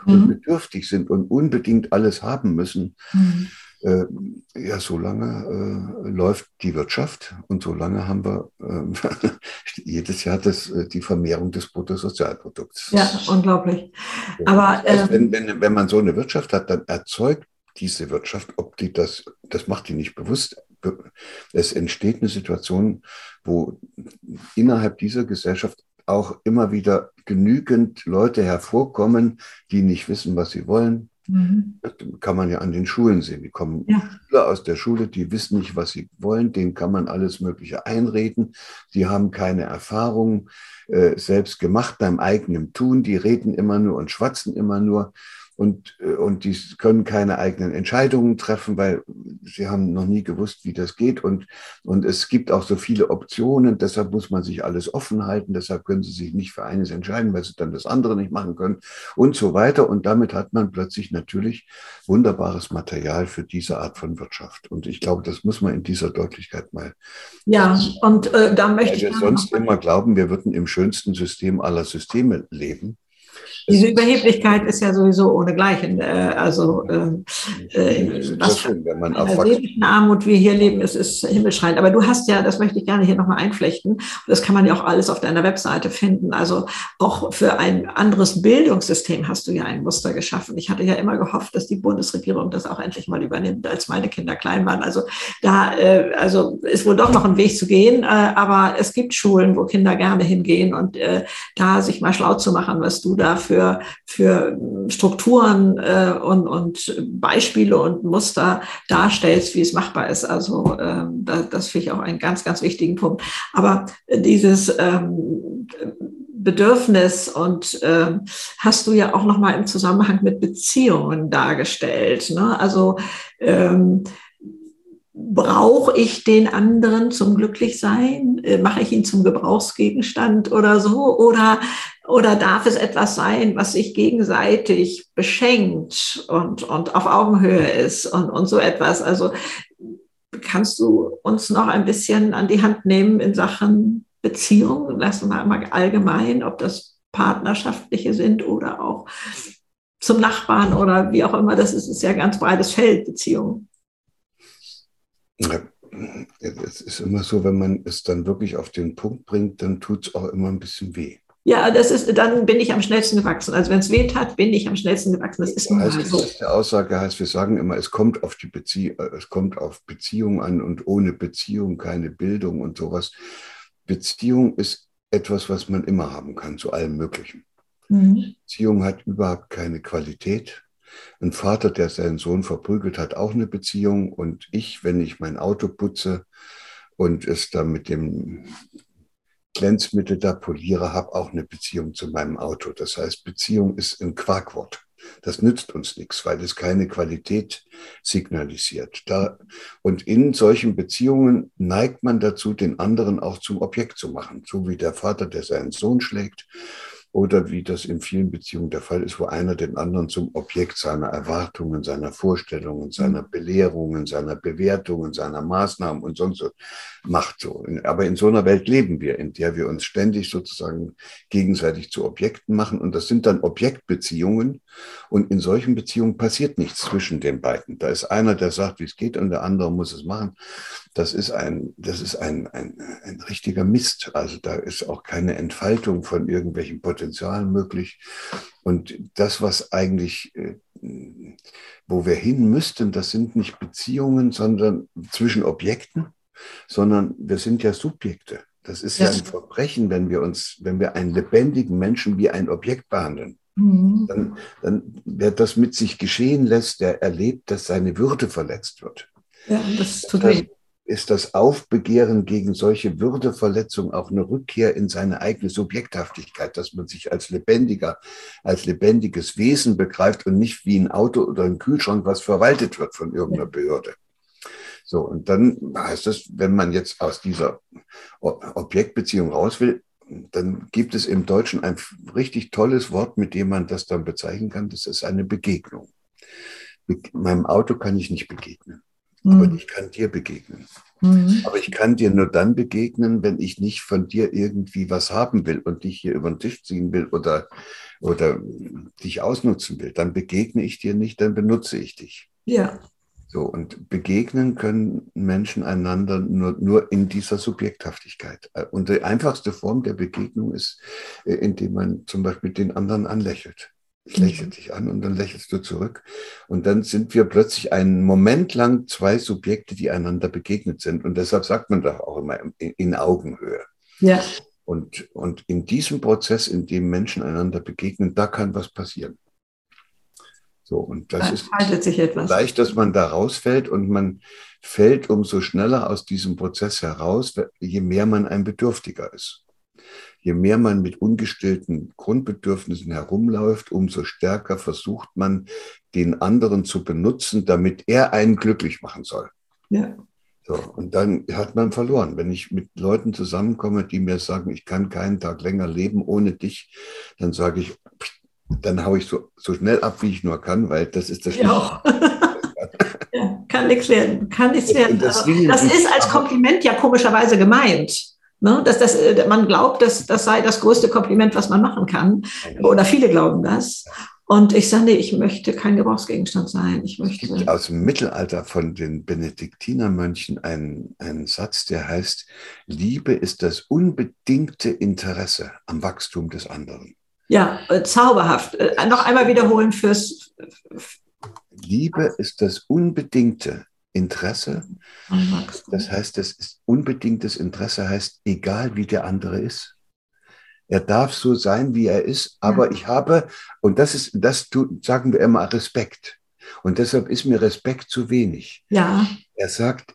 und mhm. bedürftig sind und unbedingt alles haben müssen, mhm. äh, ja, so lange äh, läuft die Wirtschaft und so lange haben wir äh, [laughs] jedes Jahr das, äh, die Vermehrung des Bruttosozialprodukts. Ja, unglaublich. Aber das heißt, wenn, wenn, wenn man so eine Wirtschaft hat, dann erzeugt diese Wirtschaft, ob die das, das macht die nicht bewusst. Es entsteht eine Situation, wo innerhalb dieser Gesellschaft auch immer wieder genügend Leute hervorkommen, die nicht wissen, was sie wollen. Mhm. Das kann man ja an den Schulen sehen. Die kommen ja. Schüler aus der Schule, die wissen nicht, was sie wollen. Denen kann man alles Mögliche einreden. Die haben keine Erfahrung äh, selbst gemacht beim eigenen Tun. Die reden immer nur und schwatzen immer nur und, äh, und die können keine eigenen Entscheidungen treffen, weil sie haben noch nie gewusst, wie das geht. Und, und es gibt auch so viele Optionen, deshalb muss man sich alles offen halten, deshalb können sie sich nicht für eines entscheiden, weil sie dann das andere nicht machen können und so weiter. Und damit hat man plötzlich natürlich wunderbares Material für diese Art von Wirtschaft. Und ich glaube, das muss man in dieser Deutlichkeit mal. Ja, und äh, da möchte weil ich. wir sonst immer glauben, wir würden im schönsten System aller Systeme leben. Diese Überheblichkeit ist ja sowieso ohnegleichen. Äh, also äh, äh, was für eine seelischen Armut wir hier leben, ist, ist himmelschreiend. Aber du hast ja, das möchte ich gerne hier nochmal einflechten, und das kann man ja auch alles auf deiner Webseite finden. Also auch für ein anderes Bildungssystem hast du ja ein Muster geschaffen. Ich hatte ja immer gehofft, dass die Bundesregierung das auch endlich mal übernimmt, als meine Kinder klein waren. Also da äh, also ist wohl doch noch ein Weg zu gehen, äh, aber es gibt Schulen, wo Kinder gerne hingehen und äh, da sich mal schlau zu machen, was du da für für, Strukturen äh, und, und Beispiele und Muster darstellst, wie es machbar ist. Also ähm, da, das finde ich auch einen ganz, ganz wichtigen Punkt. Aber dieses ähm, Bedürfnis und äh, hast du ja auch noch mal im Zusammenhang mit Beziehungen dargestellt. Ne? Also ähm, brauche ich den anderen zum Glücklichsein? Äh, mache ich ihn zum Gebrauchsgegenstand oder so? Oder, oder darf es etwas sein, was sich gegenseitig beschenkt und, und auf Augenhöhe ist und, und so etwas? Also kannst du uns noch ein bisschen an die Hand nehmen in Sachen Beziehung? Lassen wir mal allgemein, ob das partnerschaftliche sind oder auch zum Nachbarn oder wie auch immer. Das ist, ist ja ein ganz breites Feld, Beziehungen. Es ist immer so, wenn man es dann wirklich auf den Punkt bringt, dann tut es auch immer ein bisschen weh. Ja, das ist, dann bin ich am schnellsten gewachsen. Also wenn es weh tat, bin ich am schnellsten gewachsen. Das ist nun heißt, so. Der Aussage heißt, wir sagen immer, es kommt auf die Bezie es kommt auf Beziehung an und ohne Beziehung keine Bildung und sowas. Beziehung ist etwas, was man immer haben kann, zu allem Möglichen. Mhm. Beziehung hat überhaupt keine Qualität. Ein Vater, der seinen Sohn verprügelt, hat auch eine Beziehung. Und ich, wenn ich mein Auto putze und es dann mit dem Glänzmittel da poliere, habe auch eine Beziehung zu meinem Auto. Das heißt, Beziehung ist ein Quarkwort. Das nützt uns nichts, weil es keine Qualität signalisiert. Da, und in solchen Beziehungen neigt man dazu, den anderen auch zum Objekt zu machen, so wie der Vater, der seinen Sohn schlägt oder wie das in vielen Beziehungen der Fall ist, wo einer den anderen zum Objekt seiner Erwartungen, seiner Vorstellungen, seiner mhm. Belehrungen, seiner Bewertungen, seiner Maßnahmen und sonst so macht. So. Aber in so einer Welt leben wir, in der wir uns ständig sozusagen gegenseitig zu Objekten machen und das sind dann Objektbeziehungen und in solchen Beziehungen passiert nichts zwischen den beiden. Da ist einer, der sagt, wie es geht und der andere muss es machen. Das ist ein, das ist ein, ein, ein richtiger Mist. Also da ist auch keine Entfaltung von irgendwelchen Potenzialen Potenzial möglich. Und das, was eigentlich, äh, wo wir hin müssten, das sind nicht Beziehungen, sondern zwischen Objekten, sondern wir sind ja Subjekte. Das ist ja, ja ein Verbrechen, wenn wir uns, wenn wir einen lebendigen Menschen wie ein Objekt behandeln. Mhm. Dann, dann, wer das mit sich geschehen lässt, der erlebt, dass seine Würde verletzt wird. Ja, das tut weh ist das Aufbegehren gegen solche Würdeverletzungen auch eine Rückkehr in seine eigene Subjekthaftigkeit, dass man sich als lebendiger, als lebendiges Wesen begreift und nicht wie ein Auto oder ein Kühlschrank, was verwaltet wird von irgendeiner Behörde. So, und dann heißt es, wenn man jetzt aus dieser Objektbeziehung raus will, dann gibt es im Deutschen ein richtig tolles Wort, mit dem man das dann bezeichnen kann. Das ist eine Begegnung. Mit meinem Auto kann ich nicht begegnen aber mhm. ich kann dir begegnen. Mhm. Aber ich kann dir nur dann begegnen, wenn ich nicht von dir irgendwie was haben will und dich hier über den Tisch ziehen will oder, oder dich ausnutzen will. Dann begegne ich dir nicht, dann benutze ich dich. Ja. So, und begegnen können Menschen einander nur, nur in dieser Subjekthaftigkeit. Und die einfachste Form der Begegnung ist, äh, indem man zum Beispiel den anderen anlächelt. Ich lächle dich an und dann lächelst du zurück. Und dann sind wir plötzlich einen Moment lang zwei Subjekte, die einander begegnet sind. Und deshalb sagt man doch auch immer in, in Augenhöhe. Ja. Und, und in diesem Prozess, in dem Menschen einander begegnen, da kann was passieren. So, und das da ist sich etwas. leicht, dass man da rausfällt und man fällt umso schneller aus diesem Prozess heraus, je mehr man ein Bedürftiger ist je mehr man mit ungestillten Grundbedürfnissen herumläuft, umso stärker versucht man, den anderen zu benutzen, damit er einen glücklich machen soll. Ja. So, und dann hat man verloren. Wenn ich mit Leuten zusammenkomme, die mir sagen, ich kann keinen Tag länger leben ohne dich, dann sage ich, dann haue ich so, so schnell ab, wie ich nur kann, weil das ist das ja. [laughs] ja, kann nichts werden, kann nichts werden. Das, das ist als Kompliment ja komischerweise gemeint. Ne? Dass das, äh, man glaubt, dass das sei das größte Kompliment, was man machen kann. Oder viele glauben das. Und ich sage, nee, ich möchte kein Gebrauchsgegenstand sein. Ich möchte. Es gibt aus dem Mittelalter von den Benediktinermönchen einen, einen Satz, der heißt, Liebe ist das unbedingte Interesse am Wachstum des anderen. Ja, äh, zauberhaft. Äh, noch einmal wiederholen fürs. Liebe ist das unbedingte Interesse. Das heißt, das ist unbedingtes Interesse heißt, egal wie der andere ist. Er darf so sein, wie er ist, aber ja. ich habe, und das ist, das tut, sagen wir immer Respekt. Und deshalb ist mir Respekt zu wenig. Ja. Er sagt,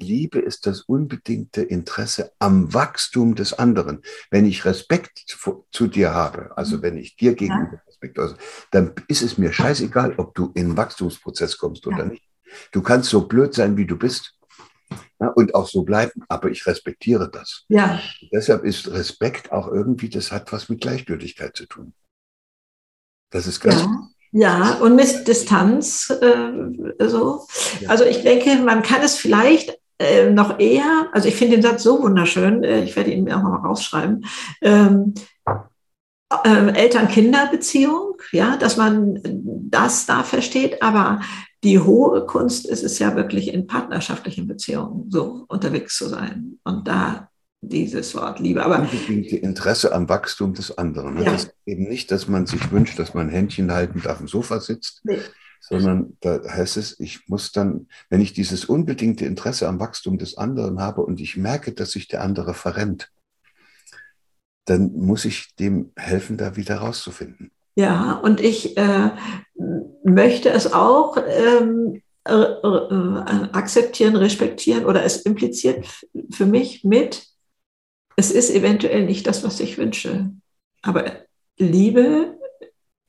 Liebe ist das unbedingte Interesse am Wachstum des anderen. Wenn ich Respekt zu dir habe, also wenn ich dir gegenüber ja. Respekt äußere, dann ist es mir scheißegal, ob du in den Wachstumsprozess kommst oder ja. nicht. Du kannst so blöd sein, wie du bist ja, und auch so bleiben, aber ich respektiere das. Ja. Deshalb ist Respekt auch irgendwie, das hat was mit Gleichgültigkeit zu tun. Das ist ganz. Ja. Ja, und mit Distanz äh, so. Also ich denke, man kann es vielleicht äh, noch eher, also ich finde den Satz so wunderschön, äh, ich werde ihn mir auch noch mal rausschreiben. Ähm, äh, Eltern-Kinder-Beziehung, ja, dass man das da versteht, aber die hohe Kunst ist es ja wirklich in partnerschaftlichen Beziehungen so unterwegs zu sein und da dieses Wort Liebe. Aber Interesse am Wachstum des anderen. Ne? Ja. Das ist eben nicht, dass man sich wünscht, dass man Händchen haltend auf dem Sofa sitzt, nee. Sondern da heißt es, ich muss dann, wenn ich dieses unbedingte Interesse am Wachstum des anderen habe und ich merke, dass sich der andere verrennt, dann muss ich dem helfen, da wieder rauszufinden. Ja, und ich äh, möchte es auch ähm, äh, äh, akzeptieren, respektieren oder es impliziert für mich mit, es ist eventuell nicht das, was ich wünsche. Aber Liebe,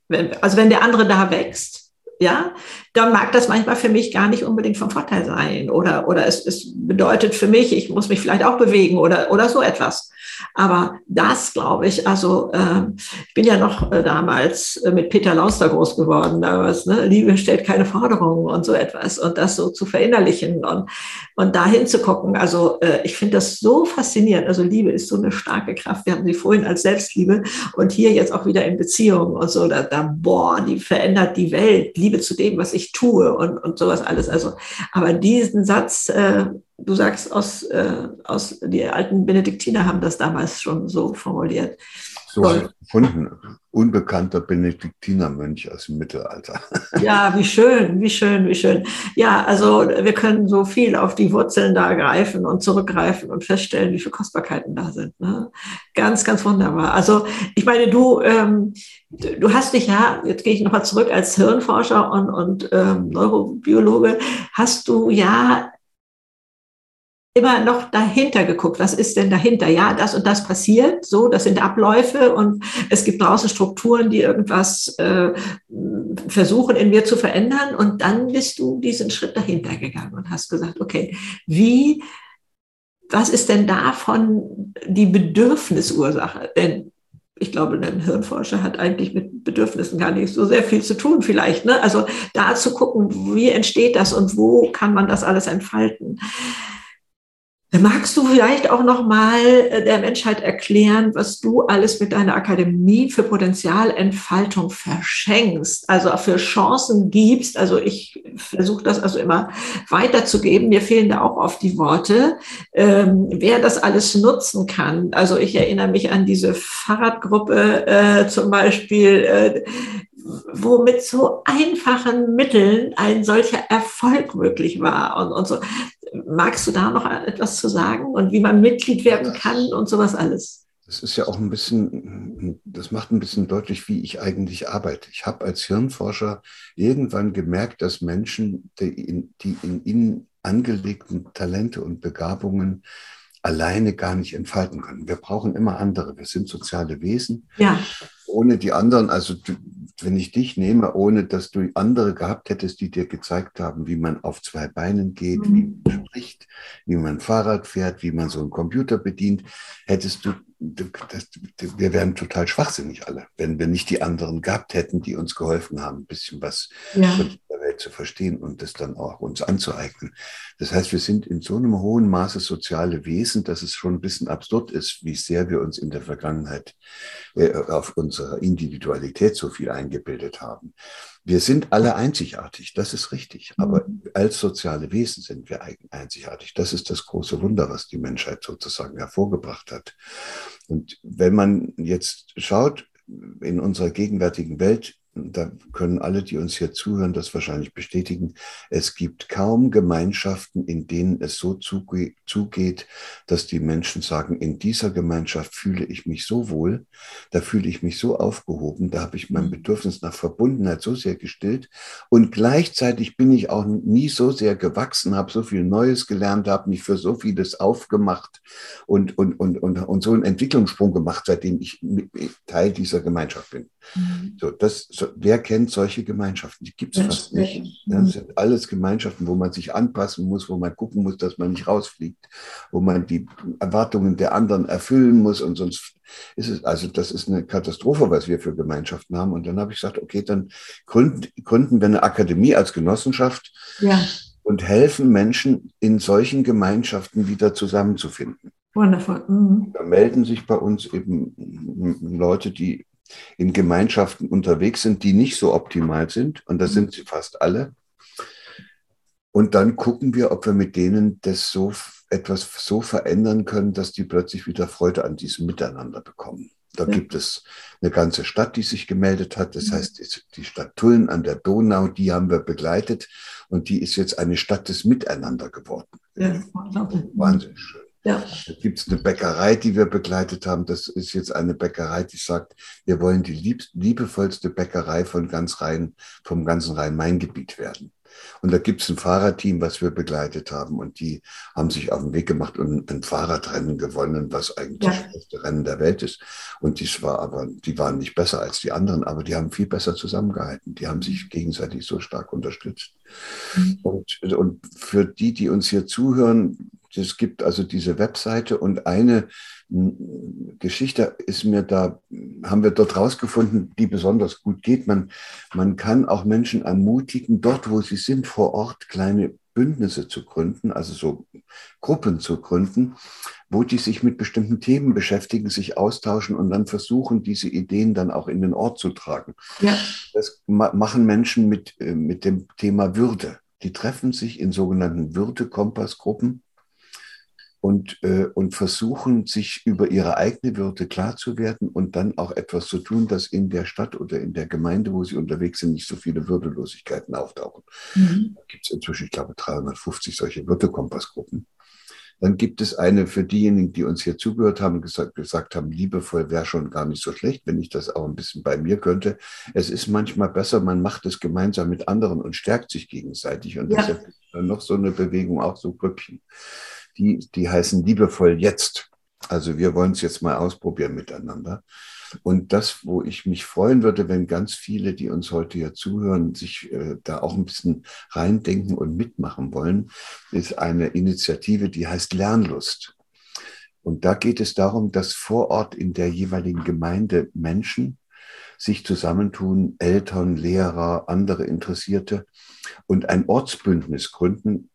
wenn, also wenn der andere da wächst, ja, dann mag das manchmal für mich gar nicht unbedingt vom Vorteil sein oder, oder es, es bedeutet für mich, ich muss mich vielleicht auch bewegen oder, oder so etwas. Aber das glaube ich, also äh, ich bin ja noch äh, damals äh, mit Peter Lauster groß geworden, damals, ne? Liebe stellt keine Forderungen und so etwas und das so zu verinnerlichen und, und da hinzugucken. Also äh, ich finde das so faszinierend. Also Liebe ist so eine starke Kraft. Wir haben sie vorhin als Selbstliebe und hier jetzt auch wieder in Beziehungen und so, da, da boah, die verändert die Welt. Liebe zu dem, was ich tue und, und sowas alles. Also, aber diesen Satz, äh, du sagst, aus, äh, aus, die alten Benediktiner haben das damals schon so formuliert. So gefunden. Unbekannter Benediktinermönch aus dem Mittelalter. [laughs] Ja, wie schön, wie schön, wie schön. Ja, also wir können so viel auf die Wurzeln da greifen und zurückgreifen und feststellen, wie viele Kostbarkeiten da sind. Ne? Ganz, ganz wunderbar. Also ich meine, du, ähm, du hast dich ja, jetzt gehe ich nochmal zurück als Hirnforscher und, und ähm, Neurobiologe, hast du ja immer noch dahinter geguckt. Was ist denn dahinter? Ja, das und das passiert, so, das sind Abläufe und es gibt draußen Strukturen, die irgendwas äh, versuchen in mir zu verändern. Und dann bist du diesen Schritt dahinter gegangen und hast gesagt, okay, wie, was ist denn davon die Bedürfnisursache? Denn ich glaube, ein Hirnforscher hat eigentlich mit Bedürfnissen gar nicht so sehr viel zu tun, vielleicht. Ne? Also da zu gucken, wie entsteht das und wo kann man das alles entfalten. Magst du vielleicht auch noch mal äh, der Menschheit erklären, was du alles mit deiner Akademie für Potenzialentfaltung verschenkst, also für Chancen gibst? Also ich versuche das also immer weiterzugeben. Mir fehlen da auch oft die Worte, ähm, wer das alles nutzen kann. Also ich erinnere mich an diese Fahrradgruppe äh, zum Beispiel, äh, wo mit so einfachen Mitteln ein solcher Erfolg möglich war und, und so. Magst du da noch etwas zu sagen und wie man Mitglied werden kann und sowas alles? Das ist ja auch ein bisschen, das macht ein bisschen deutlich, wie ich eigentlich arbeite. Ich habe als Hirnforscher irgendwann gemerkt, dass Menschen, die in, die in ihnen angelegten Talente und Begabungen alleine gar nicht entfalten können. Wir brauchen immer andere. Wir sind soziale Wesen. Ja. Ohne die anderen, also wenn ich dich nehme, ohne dass du andere gehabt hättest, die dir gezeigt haben, wie man auf zwei Beinen geht, mhm. wie man spricht, wie man Fahrrad fährt, wie man so einen Computer bedient, hättest du, das, wir wären total schwachsinnig alle, wenn wir nicht die anderen gehabt hätten, die uns geholfen haben, ein bisschen was ja. von der Welt zu verstehen und das dann auch uns anzueignen. Das heißt, wir sind in so einem hohen Maße soziale Wesen, dass es schon ein bisschen absurd ist, wie sehr wir uns in der Vergangenheit äh, auf unserer Individualität so viel eingebildet haben. Wir sind alle einzigartig, das ist richtig. Aber mhm. als soziale Wesen sind wir einzigartig. Das ist das große Wunder, was die Menschheit sozusagen hervorgebracht hat. Und wenn man jetzt schaut, in unserer gegenwärtigen Welt da können alle, die uns hier zuhören, das wahrscheinlich bestätigen, es gibt kaum Gemeinschaften, in denen es so zugeht, dass die Menschen sagen, in dieser Gemeinschaft fühle ich mich so wohl, da fühle ich mich so aufgehoben, da habe ich mein mhm. Bedürfnis nach Verbundenheit so sehr gestillt und gleichzeitig bin ich auch nie so sehr gewachsen, habe so viel Neues gelernt, habe mich für so vieles aufgemacht und, und, und, und, und so einen Entwicklungssprung gemacht, seitdem ich Teil dieser Gemeinschaft bin. Mhm. So, das, so, wer kennt solche Gemeinschaften? Die gibt es fast nicht. Das sind alles Gemeinschaften, wo man sich anpassen muss, wo man gucken muss, dass man nicht rausfliegt, wo man die Erwartungen der anderen erfüllen muss und sonst ist es, also das ist eine Katastrophe, was wir für Gemeinschaften haben. Und dann habe ich gesagt, okay, dann gründen, gründen wir eine Akademie als Genossenschaft. Ja. Und helfen Menschen in solchen Gemeinschaften wieder zusammenzufinden. Wundervoll. Mhm. Da melden sich bei uns eben Leute, die in Gemeinschaften unterwegs sind, die nicht so optimal sind. Und das mhm. sind sie fast alle. Und dann gucken wir, ob wir mit denen das so etwas so verändern können, dass die plötzlich wieder Freude an diesem Miteinander bekommen. Da gibt es eine ganze Stadt, die sich gemeldet hat. Das mhm. heißt, die Stadt Tulln an der Donau, die haben wir begleitet und die ist jetzt eine Stadt des Miteinander geworden. Ja, Wahnsinn schön. Ja. Da gibt es eine Bäckerei, die wir begleitet haben. Das ist jetzt eine Bäckerei, die sagt, wir wollen die lieb liebevollste Bäckerei von ganz Rhein, vom ganzen Rhein-Main-Gebiet werden. Und da gibt es ein Fahrerteam, was wir begleitet haben. Und die haben sich auf den Weg gemacht und ein Fahrradrennen gewonnen, was eigentlich ja. das beste Rennen der Welt ist. Und dies war aber, die waren nicht besser als die anderen, aber die haben viel besser zusammengehalten. Die haben sich gegenseitig so stark unterstützt. Mhm. Und, und für die, die uns hier zuhören, es gibt also diese Webseite und eine Geschichte ist mir da, haben wir dort rausgefunden, die besonders gut geht. Man, man kann auch Menschen ermutigen, dort, wo sie sind, vor Ort kleine Bündnisse zu gründen, also so Gruppen zu gründen, wo die sich mit bestimmten Themen beschäftigen, sich austauschen und dann versuchen, diese Ideen dann auch in den Ort zu tragen. Ja. Das machen Menschen mit, äh, mit dem Thema Würde. Die treffen sich in sogenannten Würde-Kompass-Gruppen und, äh, und versuchen, sich über ihre eigene Würde klar zu werden und dann auch etwas zu tun, dass in der Stadt oder in der Gemeinde, wo sie unterwegs sind, nicht so viele Würdelosigkeiten auftauchen. Mhm. Da gibt es inzwischen, ich glaube, 350 solche Würdekompassgruppen. Dann gibt es eine für diejenigen, die uns hier zugehört haben, gesagt, gesagt haben, liebevoll wäre schon gar nicht so schlecht, wenn ich das auch ein bisschen bei mir könnte. Es ist manchmal besser, man macht es gemeinsam mit anderen und stärkt sich gegenseitig. Und ja. deshalb noch so eine Bewegung, auch so Grüppchen die, die heißen liebevoll jetzt. Also wir wollen es jetzt mal ausprobieren miteinander. Und das, wo ich mich freuen würde, wenn ganz viele, die uns heute hier zuhören, sich äh, da auch ein bisschen reindenken und mitmachen wollen, ist eine Initiative, die heißt Lernlust. Und da geht es darum, dass vor Ort in der jeweiligen Gemeinde Menschen sich zusammentun, Eltern, Lehrer, andere Interessierte und ein Ortsbündnis gründen,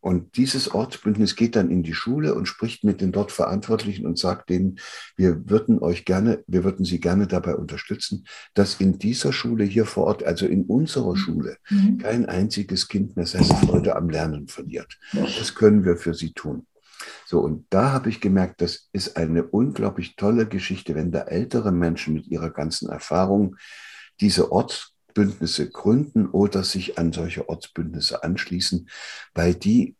und dieses Ortsbündnis geht dann in die Schule und spricht mit den dort Verantwortlichen und sagt denen, wir würden euch gerne, wir würden sie gerne dabei unterstützen, dass in dieser Schule hier vor Ort, also in unserer Schule, mhm. kein einziges Kind mehr seine Freude am Lernen verliert. Das können wir für sie tun. So, und da habe ich gemerkt, das ist eine unglaublich tolle Geschichte, wenn da ältere Menschen mit ihrer ganzen Erfahrung diese Orts Ortsbündnisse gründen oder sich an solche Ortsbündnisse anschließen, weil die,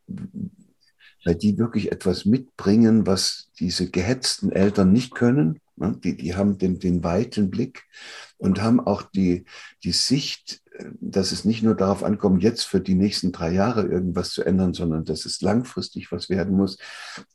weil die wirklich etwas mitbringen, was diese gehetzten Eltern nicht können. Die, die haben den, den weiten Blick und haben auch die, die Sicht, dass es nicht nur darauf ankommt, jetzt für die nächsten drei Jahre irgendwas zu ändern, sondern dass es langfristig was werden muss.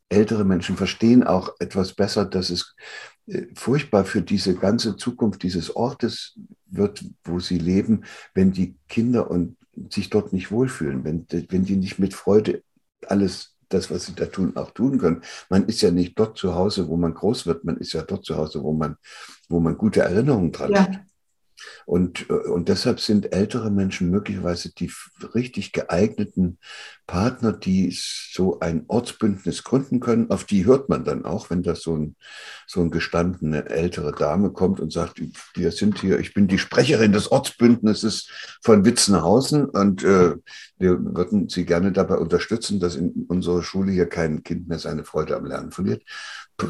Ältere Menschen verstehen auch etwas besser, dass es äh, furchtbar für diese ganze Zukunft dieses Ortes wird, wo sie leben, wenn die Kinder und sich dort nicht wohlfühlen, wenn, wenn die nicht mit Freude alles das, was sie da tun, auch tun können. Man ist ja nicht dort zu Hause, wo man groß wird, man ist ja dort zu Hause, wo man, wo man gute Erinnerungen dran ja. hat. Und, äh, und deshalb sind ältere Menschen möglicherweise die richtig geeigneten Partner, die so ein Ortsbündnis gründen können. Auf die hört man dann auch, wenn da so ein, so ein gestandene ältere Dame kommt und sagt, wir sind hier, ich bin die Sprecherin des Ortsbündnisses von Witzenhausen und äh, wir würden Sie gerne dabei unterstützen, dass in unserer Schule hier kein Kind mehr seine Freude am Lernen verliert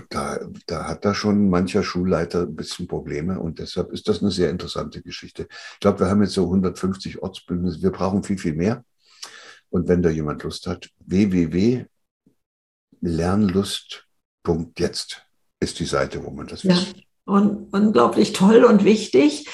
da, da hat da schon mancher Schulleiter ein bisschen Probleme und deshalb ist das eine sehr interessante Geschichte. Ich glaube, wir haben jetzt so 150 Ortsbündnisse. Wir brauchen viel, viel mehr. Und wenn da jemand Lust hat, www.lernlust.jetzt ist die Seite, wo man das ja. Und unglaublich toll und wichtig,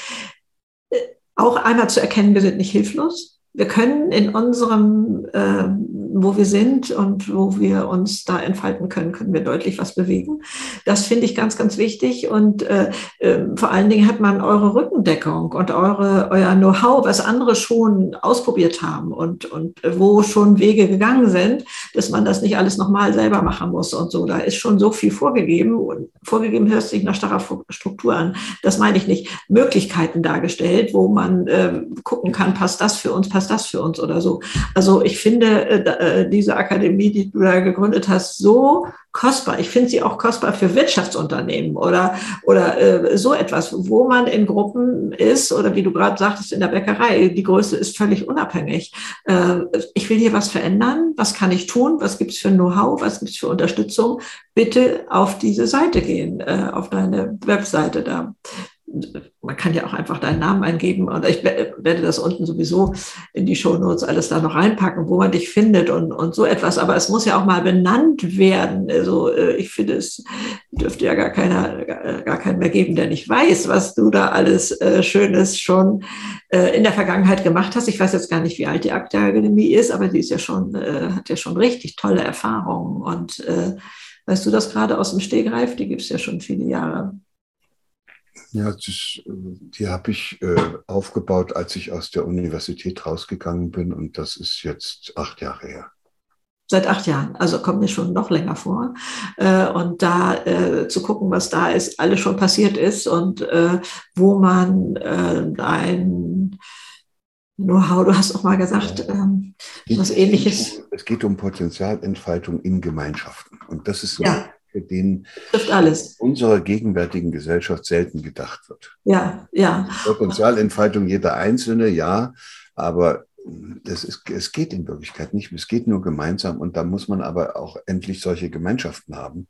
äh, auch einmal zu erkennen, wir sind nicht hilflos. Wir können in unserem äh, wo wir sind und wo wir uns da entfalten können, können wir deutlich was bewegen. Das finde ich ganz, ganz wichtig. Und äh, äh, vor allen Dingen hat man eure Rückendeckung und eure, euer Know-how, was andere schon ausprobiert haben und, und wo schon Wege gegangen sind, dass man das nicht alles nochmal selber machen muss und so. Da ist schon so viel vorgegeben. Und vorgegeben hört sich nach starrer Struktur an. Das meine ich nicht. Möglichkeiten dargestellt, wo man äh, gucken kann, passt das für uns, passt das für uns oder so. Also ich finde, äh, diese Akademie, die du da gegründet hast, so kostbar. Ich finde sie auch kostbar für Wirtschaftsunternehmen oder, oder äh, so etwas, wo man in Gruppen ist oder wie du gerade sagtest, in der Bäckerei. Die Größe ist völlig unabhängig. Äh, ich will hier was verändern. Was kann ich tun? Was gibt es für Know-how? Was gibt es für Unterstützung? Bitte auf diese Seite gehen, äh, auf deine Webseite da man kann ja auch einfach deinen Namen eingeben und ich werde das unten sowieso in die Shownotes alles da noch reinpacken, wo man dich findet und, und so etwas. Aber es muss ja auch mal benannt werden. Also äh, ich finde, es dürfte ja gar keiner, gar keinen mehr geben, der nicht weiß, was du da alles äh, Schönes schon äh, in der Vergangenheit gemacht hast. Ich weiß jetzt gar nicht, wie alt die Akademie ist, aber die ist ja schon, hat ja schon richtig tolle Erfahrungen. Und weißt du das gerade aus dem Stegreif? Die gibt es ja schon viele Jahre. Ja, das, die habe ich äh, aufgebaut, als ich aus der Universität rausgegangen bin und das ist jetzt acht Jahre her. Seit acht Jahren, also kommt mir schon noch länger vor. Äh, und da äh, zu gucken, was da ist, alles schon passiert ist und äh, wo man äh, ein Know-how, du hast auch mal gesagt, ähm, was ähnliches. Es geht um Potenzialentfaltung in Gemeinschaften. Und das ist so ja für den alles. unserer gegenwärtigen Gesellschaft selten gedacht wird. Ja, ja. Potenzialentfaltung jeder Einzelne, ja, aber das ist, es geht in Wirklichkeit nicht. Es geht nur gemeinsam und da muss man aber auch endlich solche Gemeinschaften haben,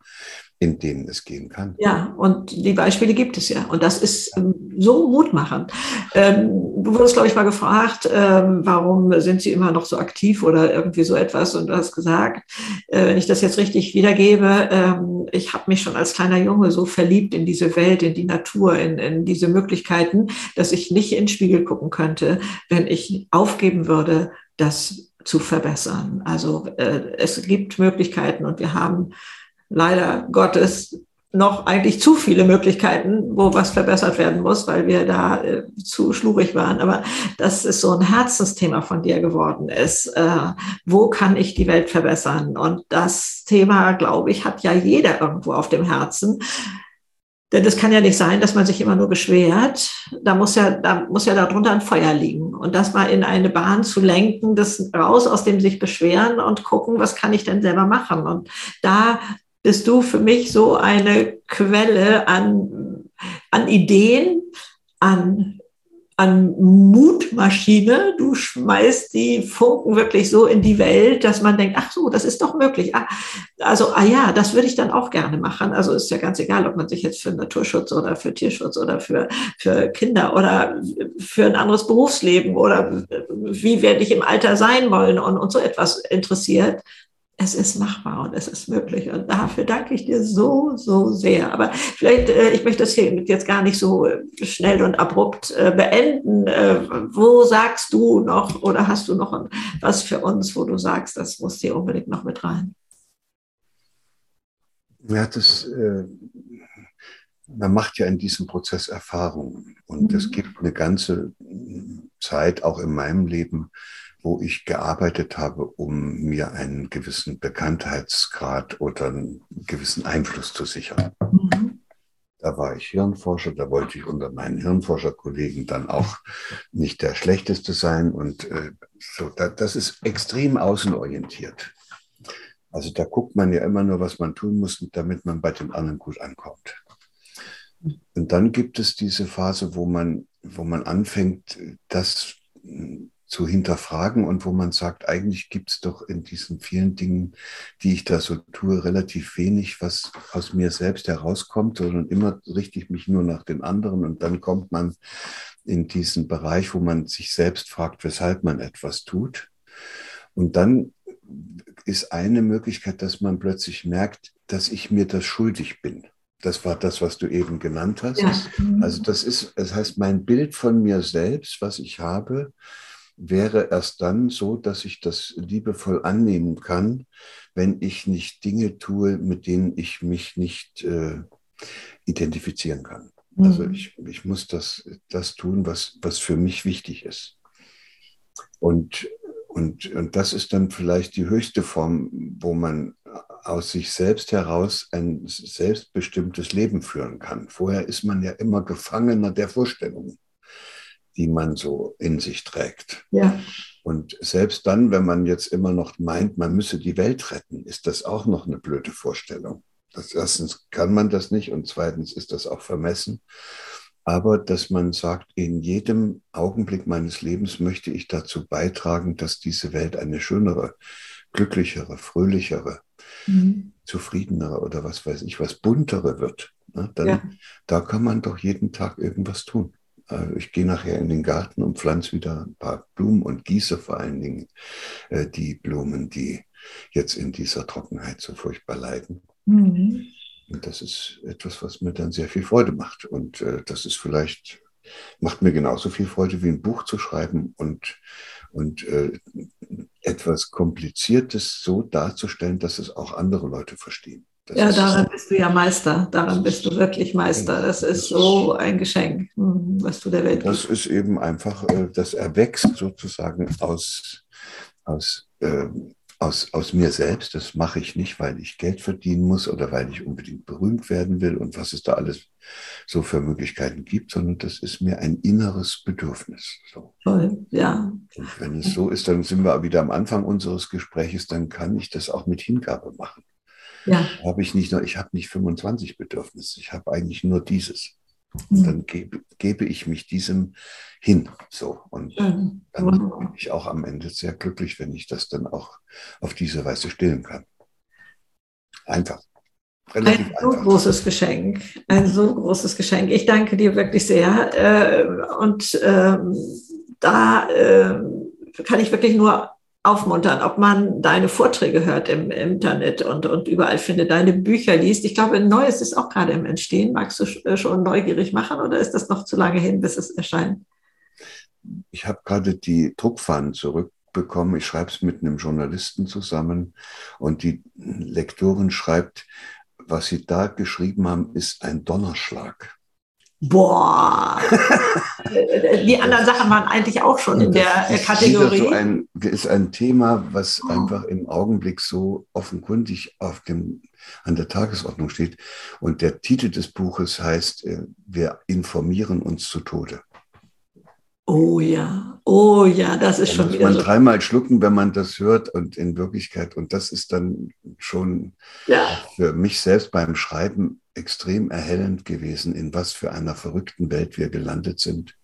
in denen es gehen kann. Ja, und die Beispiele gibt es ja. Und das ist ähm, so mutmachend. Ähm, du wurdest, glaube ich, mal gefragt, ähm, warum sind sie immer noch so aktiv oder irgendwie so etwas. Und du hast gesagt, äh, wenn ich das jetzt richtig wiedergebe, ähm, ich habe mich schon als kleiner Junge so verliebt in diese Welt, in die Natur, in, in diese Möglichkeiten, dass ich nicht in den Spiegel gucken könnte, wenn ich aufgeben würde, das zu verbessern. Also äh, es gibt Möglichkeiten und wir haben leider Gottes noch eigentlich zu viele Möglichkeiten, wo was verbessert werden muss, weil wir da äh, zu schlurig waren. Aber das ist so ein Herzensthema von dir geworden ist. Äh, wo kann ich die Welt verbessern? Und das Thema, glaube ich, hat ja jeder irgendwo auf dem Herzen. Denn es kann ja nicht sein, dass man sich immer nur beschwert. Da muss ja, da muss ja darunter ein Feuer liegen. Und das mal in eine Bahn zu lenken, das raus aus dem sich beschweren und gucken, was kann ich denn selber machen? Und da bist du für mich so eine Quelle an, an Ideen, an, an Mutmaschine. Du schmeißt die Funken wirklich so in die Welt, dass man denkt, ach so, das ist doch möglich. Ah, also, ah ja, das würde ich dann auch gerne machen. Also ist ja ganz egal, ob man sich jetzt für Naturschutz oder für Tierschutz oder für, für Kinder oder für ein anderes Berufsleben oder wie werde ich im Alter sein wollen und, und so etwas interessiert es ist machbar und es ist möglich. Und dafür danke ich dir so, so sehr. Aber vielleicht, äh, ich möchte das hier jetzt gar nicht so äh, schnell und abrupt äh, beenden. wo sagst du noch oder hast du noch was für uns, wo du sagst, das muss dir unbedingt noch mit rein? Ja, das, man macht ja in diesem Prozess Erfahrungen. Und es mhm. gibt eine ganze Zeit, auch in meinem Leben, wo ich gearbeitet habe, um mir einen gewissen Bekanntheitsgrad oder einen gewissen Einfluss zu sichern. Mhm. Da war ich Hirnforscher, da wollte ich unter meinen Hirnforscherkollegen dann auch nicht der Schlechteste sein. Und äh, so, da, das ist extrem außenorientiert. Also da guckt man ja immer nur, was man tun muss, damit man bei den anderen gut ankommt. Und dann gibt es diese Phase, wo man, wo man anfängt, das zu hinterfragen und wo man sagt, eigentlich gibt es doch in diesen vielen Dingen, die ich da so tue, relativ wenig, was aus mir selbst herauskommt, sondern immer richte ich mich nur nach den anderen und dann kommt man in diesen Bereich, wo man sich selbst fragt, weshalb man etwas tut. Und dann ist eine Möglichkeit, dass man plötzlich merkt, dass ich mir das schuldig bin. Das war das, was du eben genannt hast. Ja. Also das ist, das heißt, mein Bild von mir selbst, was ich habe, wäre erst dann so, dass ich das liebevoll annehmen kann, wenn ich nicht Dinge tue, mit denen ich mich nicht äh, identifizieren kann. Mhm. Also ich, ich muss das, das tun, was, was für mich wichtig ist. Und, und, und das ist dann vielleicht die höchste Form, wo man aus sich selbst heraus ein selbstbestimmtes Leben führen kann. Vorher ist man ja immer Gefangener der Vorstellungen die man so in sich trägt. Ja. Und selbst dann, wenn man jetzt immer noch meint, man müsse die Welt retten, ist das auch noch eine blöde Vorstellung. Das, erstens kann man das nicht und zweitens ist das auch vermessen. Aber dass man sagt, in jedem Augenblick meines Lebens möchte ich dazu beitragen, dass diese Welt eine schönere, glücklichere, fröhlichere, mhm. zufriedenere oder was weiß ich, was buntere wird. Ne? Dann, ja. Da kann man doch jeden Tag irgendwas tun. Äh, ich gehe nachher in den Garten und pflanze wieder ein paar Blumen und gieße vor allen Dingen äh, die Blumen, die jetzt in dieser Trockenheit so furchtbar leiden. Mhm. Und das ist etwas, was mir dann sehr viel Freude macht. Und äh, das ist vielleicht, macht mir genauso viel Freude wie ein Buch zu schreiben und, und äh, etwas Kompliziertes so darzustellen, dass es auch andere Leute verstehen. Das ja, daran bist du ja Meister. Daran bist du wirklich Meister. Das ist so ein Geschenk, hm, was du der Welt gibst. Das ist eben einfach, äh, das erwächst sozusagen aus, aus, äh, aus, aus mir selbst. Das mache ich nicht, weil ich Geld verdienen muss oder weil ich unbedingt berühmt werden will und was es da alles so für Möglichkeiten gibt, sondern das ist mir ein inneres Bedürfnis. So. Toll, ja. Und wenn es so ist, dann sind wir wieder am Anfang unseres Gesprächs, dann kann ich das auch mit Hingabe machen. Ja. Habe ich nicht nur, ich habe nicht 25 Bedürfnisse, ich habe eigentlich nur dieses. Und mhm. dann gebe, gebe ich mich diesem hin. So. Und mhm. dann bin ich auch am Ende sehr glücklich, wenn ich das dann auch auf diese Weise stillen kann. Einfach. Relativ ein so einfach. großes Geschenk, ein so großes Geschenk. Ich danke dir wirklich sehr. Äh, und ähm, da ähm, kann ich wirklich nur aufmuntern, ob man deine Vorträge hört im, Internet und, und überall findet, deine Bücher liest. Ich glaube, ein neues ist auch gerade im Entstehen. Magst du äh, schon neugierig machen oder ist das noch zu lange hin, bis es erscheint? Ich habe gerade die Druckfahnen zurückbekommen. Ich schreibe es mit einem Journalisten zusammen und die Lektorin schreibt, was sie da geschrieben haben, ist ein Donnerschlag. Boah, [laughs] die anderen Sachen waren eigentlich auch schon in der ist Kategorie. So ein, ist ein Thema, was einfach im Augenblick so offenkundig auf dem, an der Tagesordnung steht. Und der Titel des Buches heißt, äh, wir informieren uns zu Tode. Oh ja, oh ja, das ist da schon wieder. Muss man so. dreimal schlucken, wenn man das hört und in Wirklichkeit, und das ist dann schon ja. für mich selbst beim Schreiben extrem erhellend gewesen, in was für einer verrückten Welt wir gelandet sind.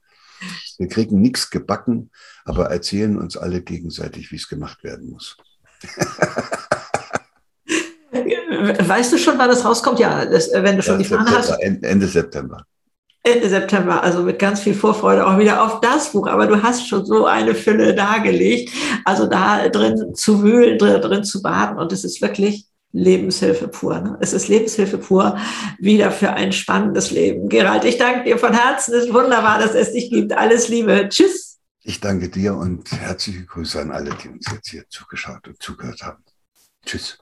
Wir kriegen nichts gebacken, aber erzählen uns alle gegenseitig, wie es gemacht werden muss. [laughs] weißt du schon, wann das rauskommt? Ja, das, wenn du schon ja, die Fahne hast. Ende September. Ende September, also mit ganz viel Vorfreude auch wieder auf das Buch. Aber du hast schon so eine Fülle dargelegt. Also da drin zu wühlen, drin, drin zu baden. Und es ist wirklich Lebenshilfe pur. Ne? Es ist Lebenshilfe pur, wieder für ein spannendes Leben. Gerald, ich danke dir von Herzen. Es ist wunderbar, dass es dich gibt. Alles Liebe. Tschüss. Ich danke dir und herzliche Grüße an alle, die uns jetzt hier zugeschaut und zugehört haben. Tschüss.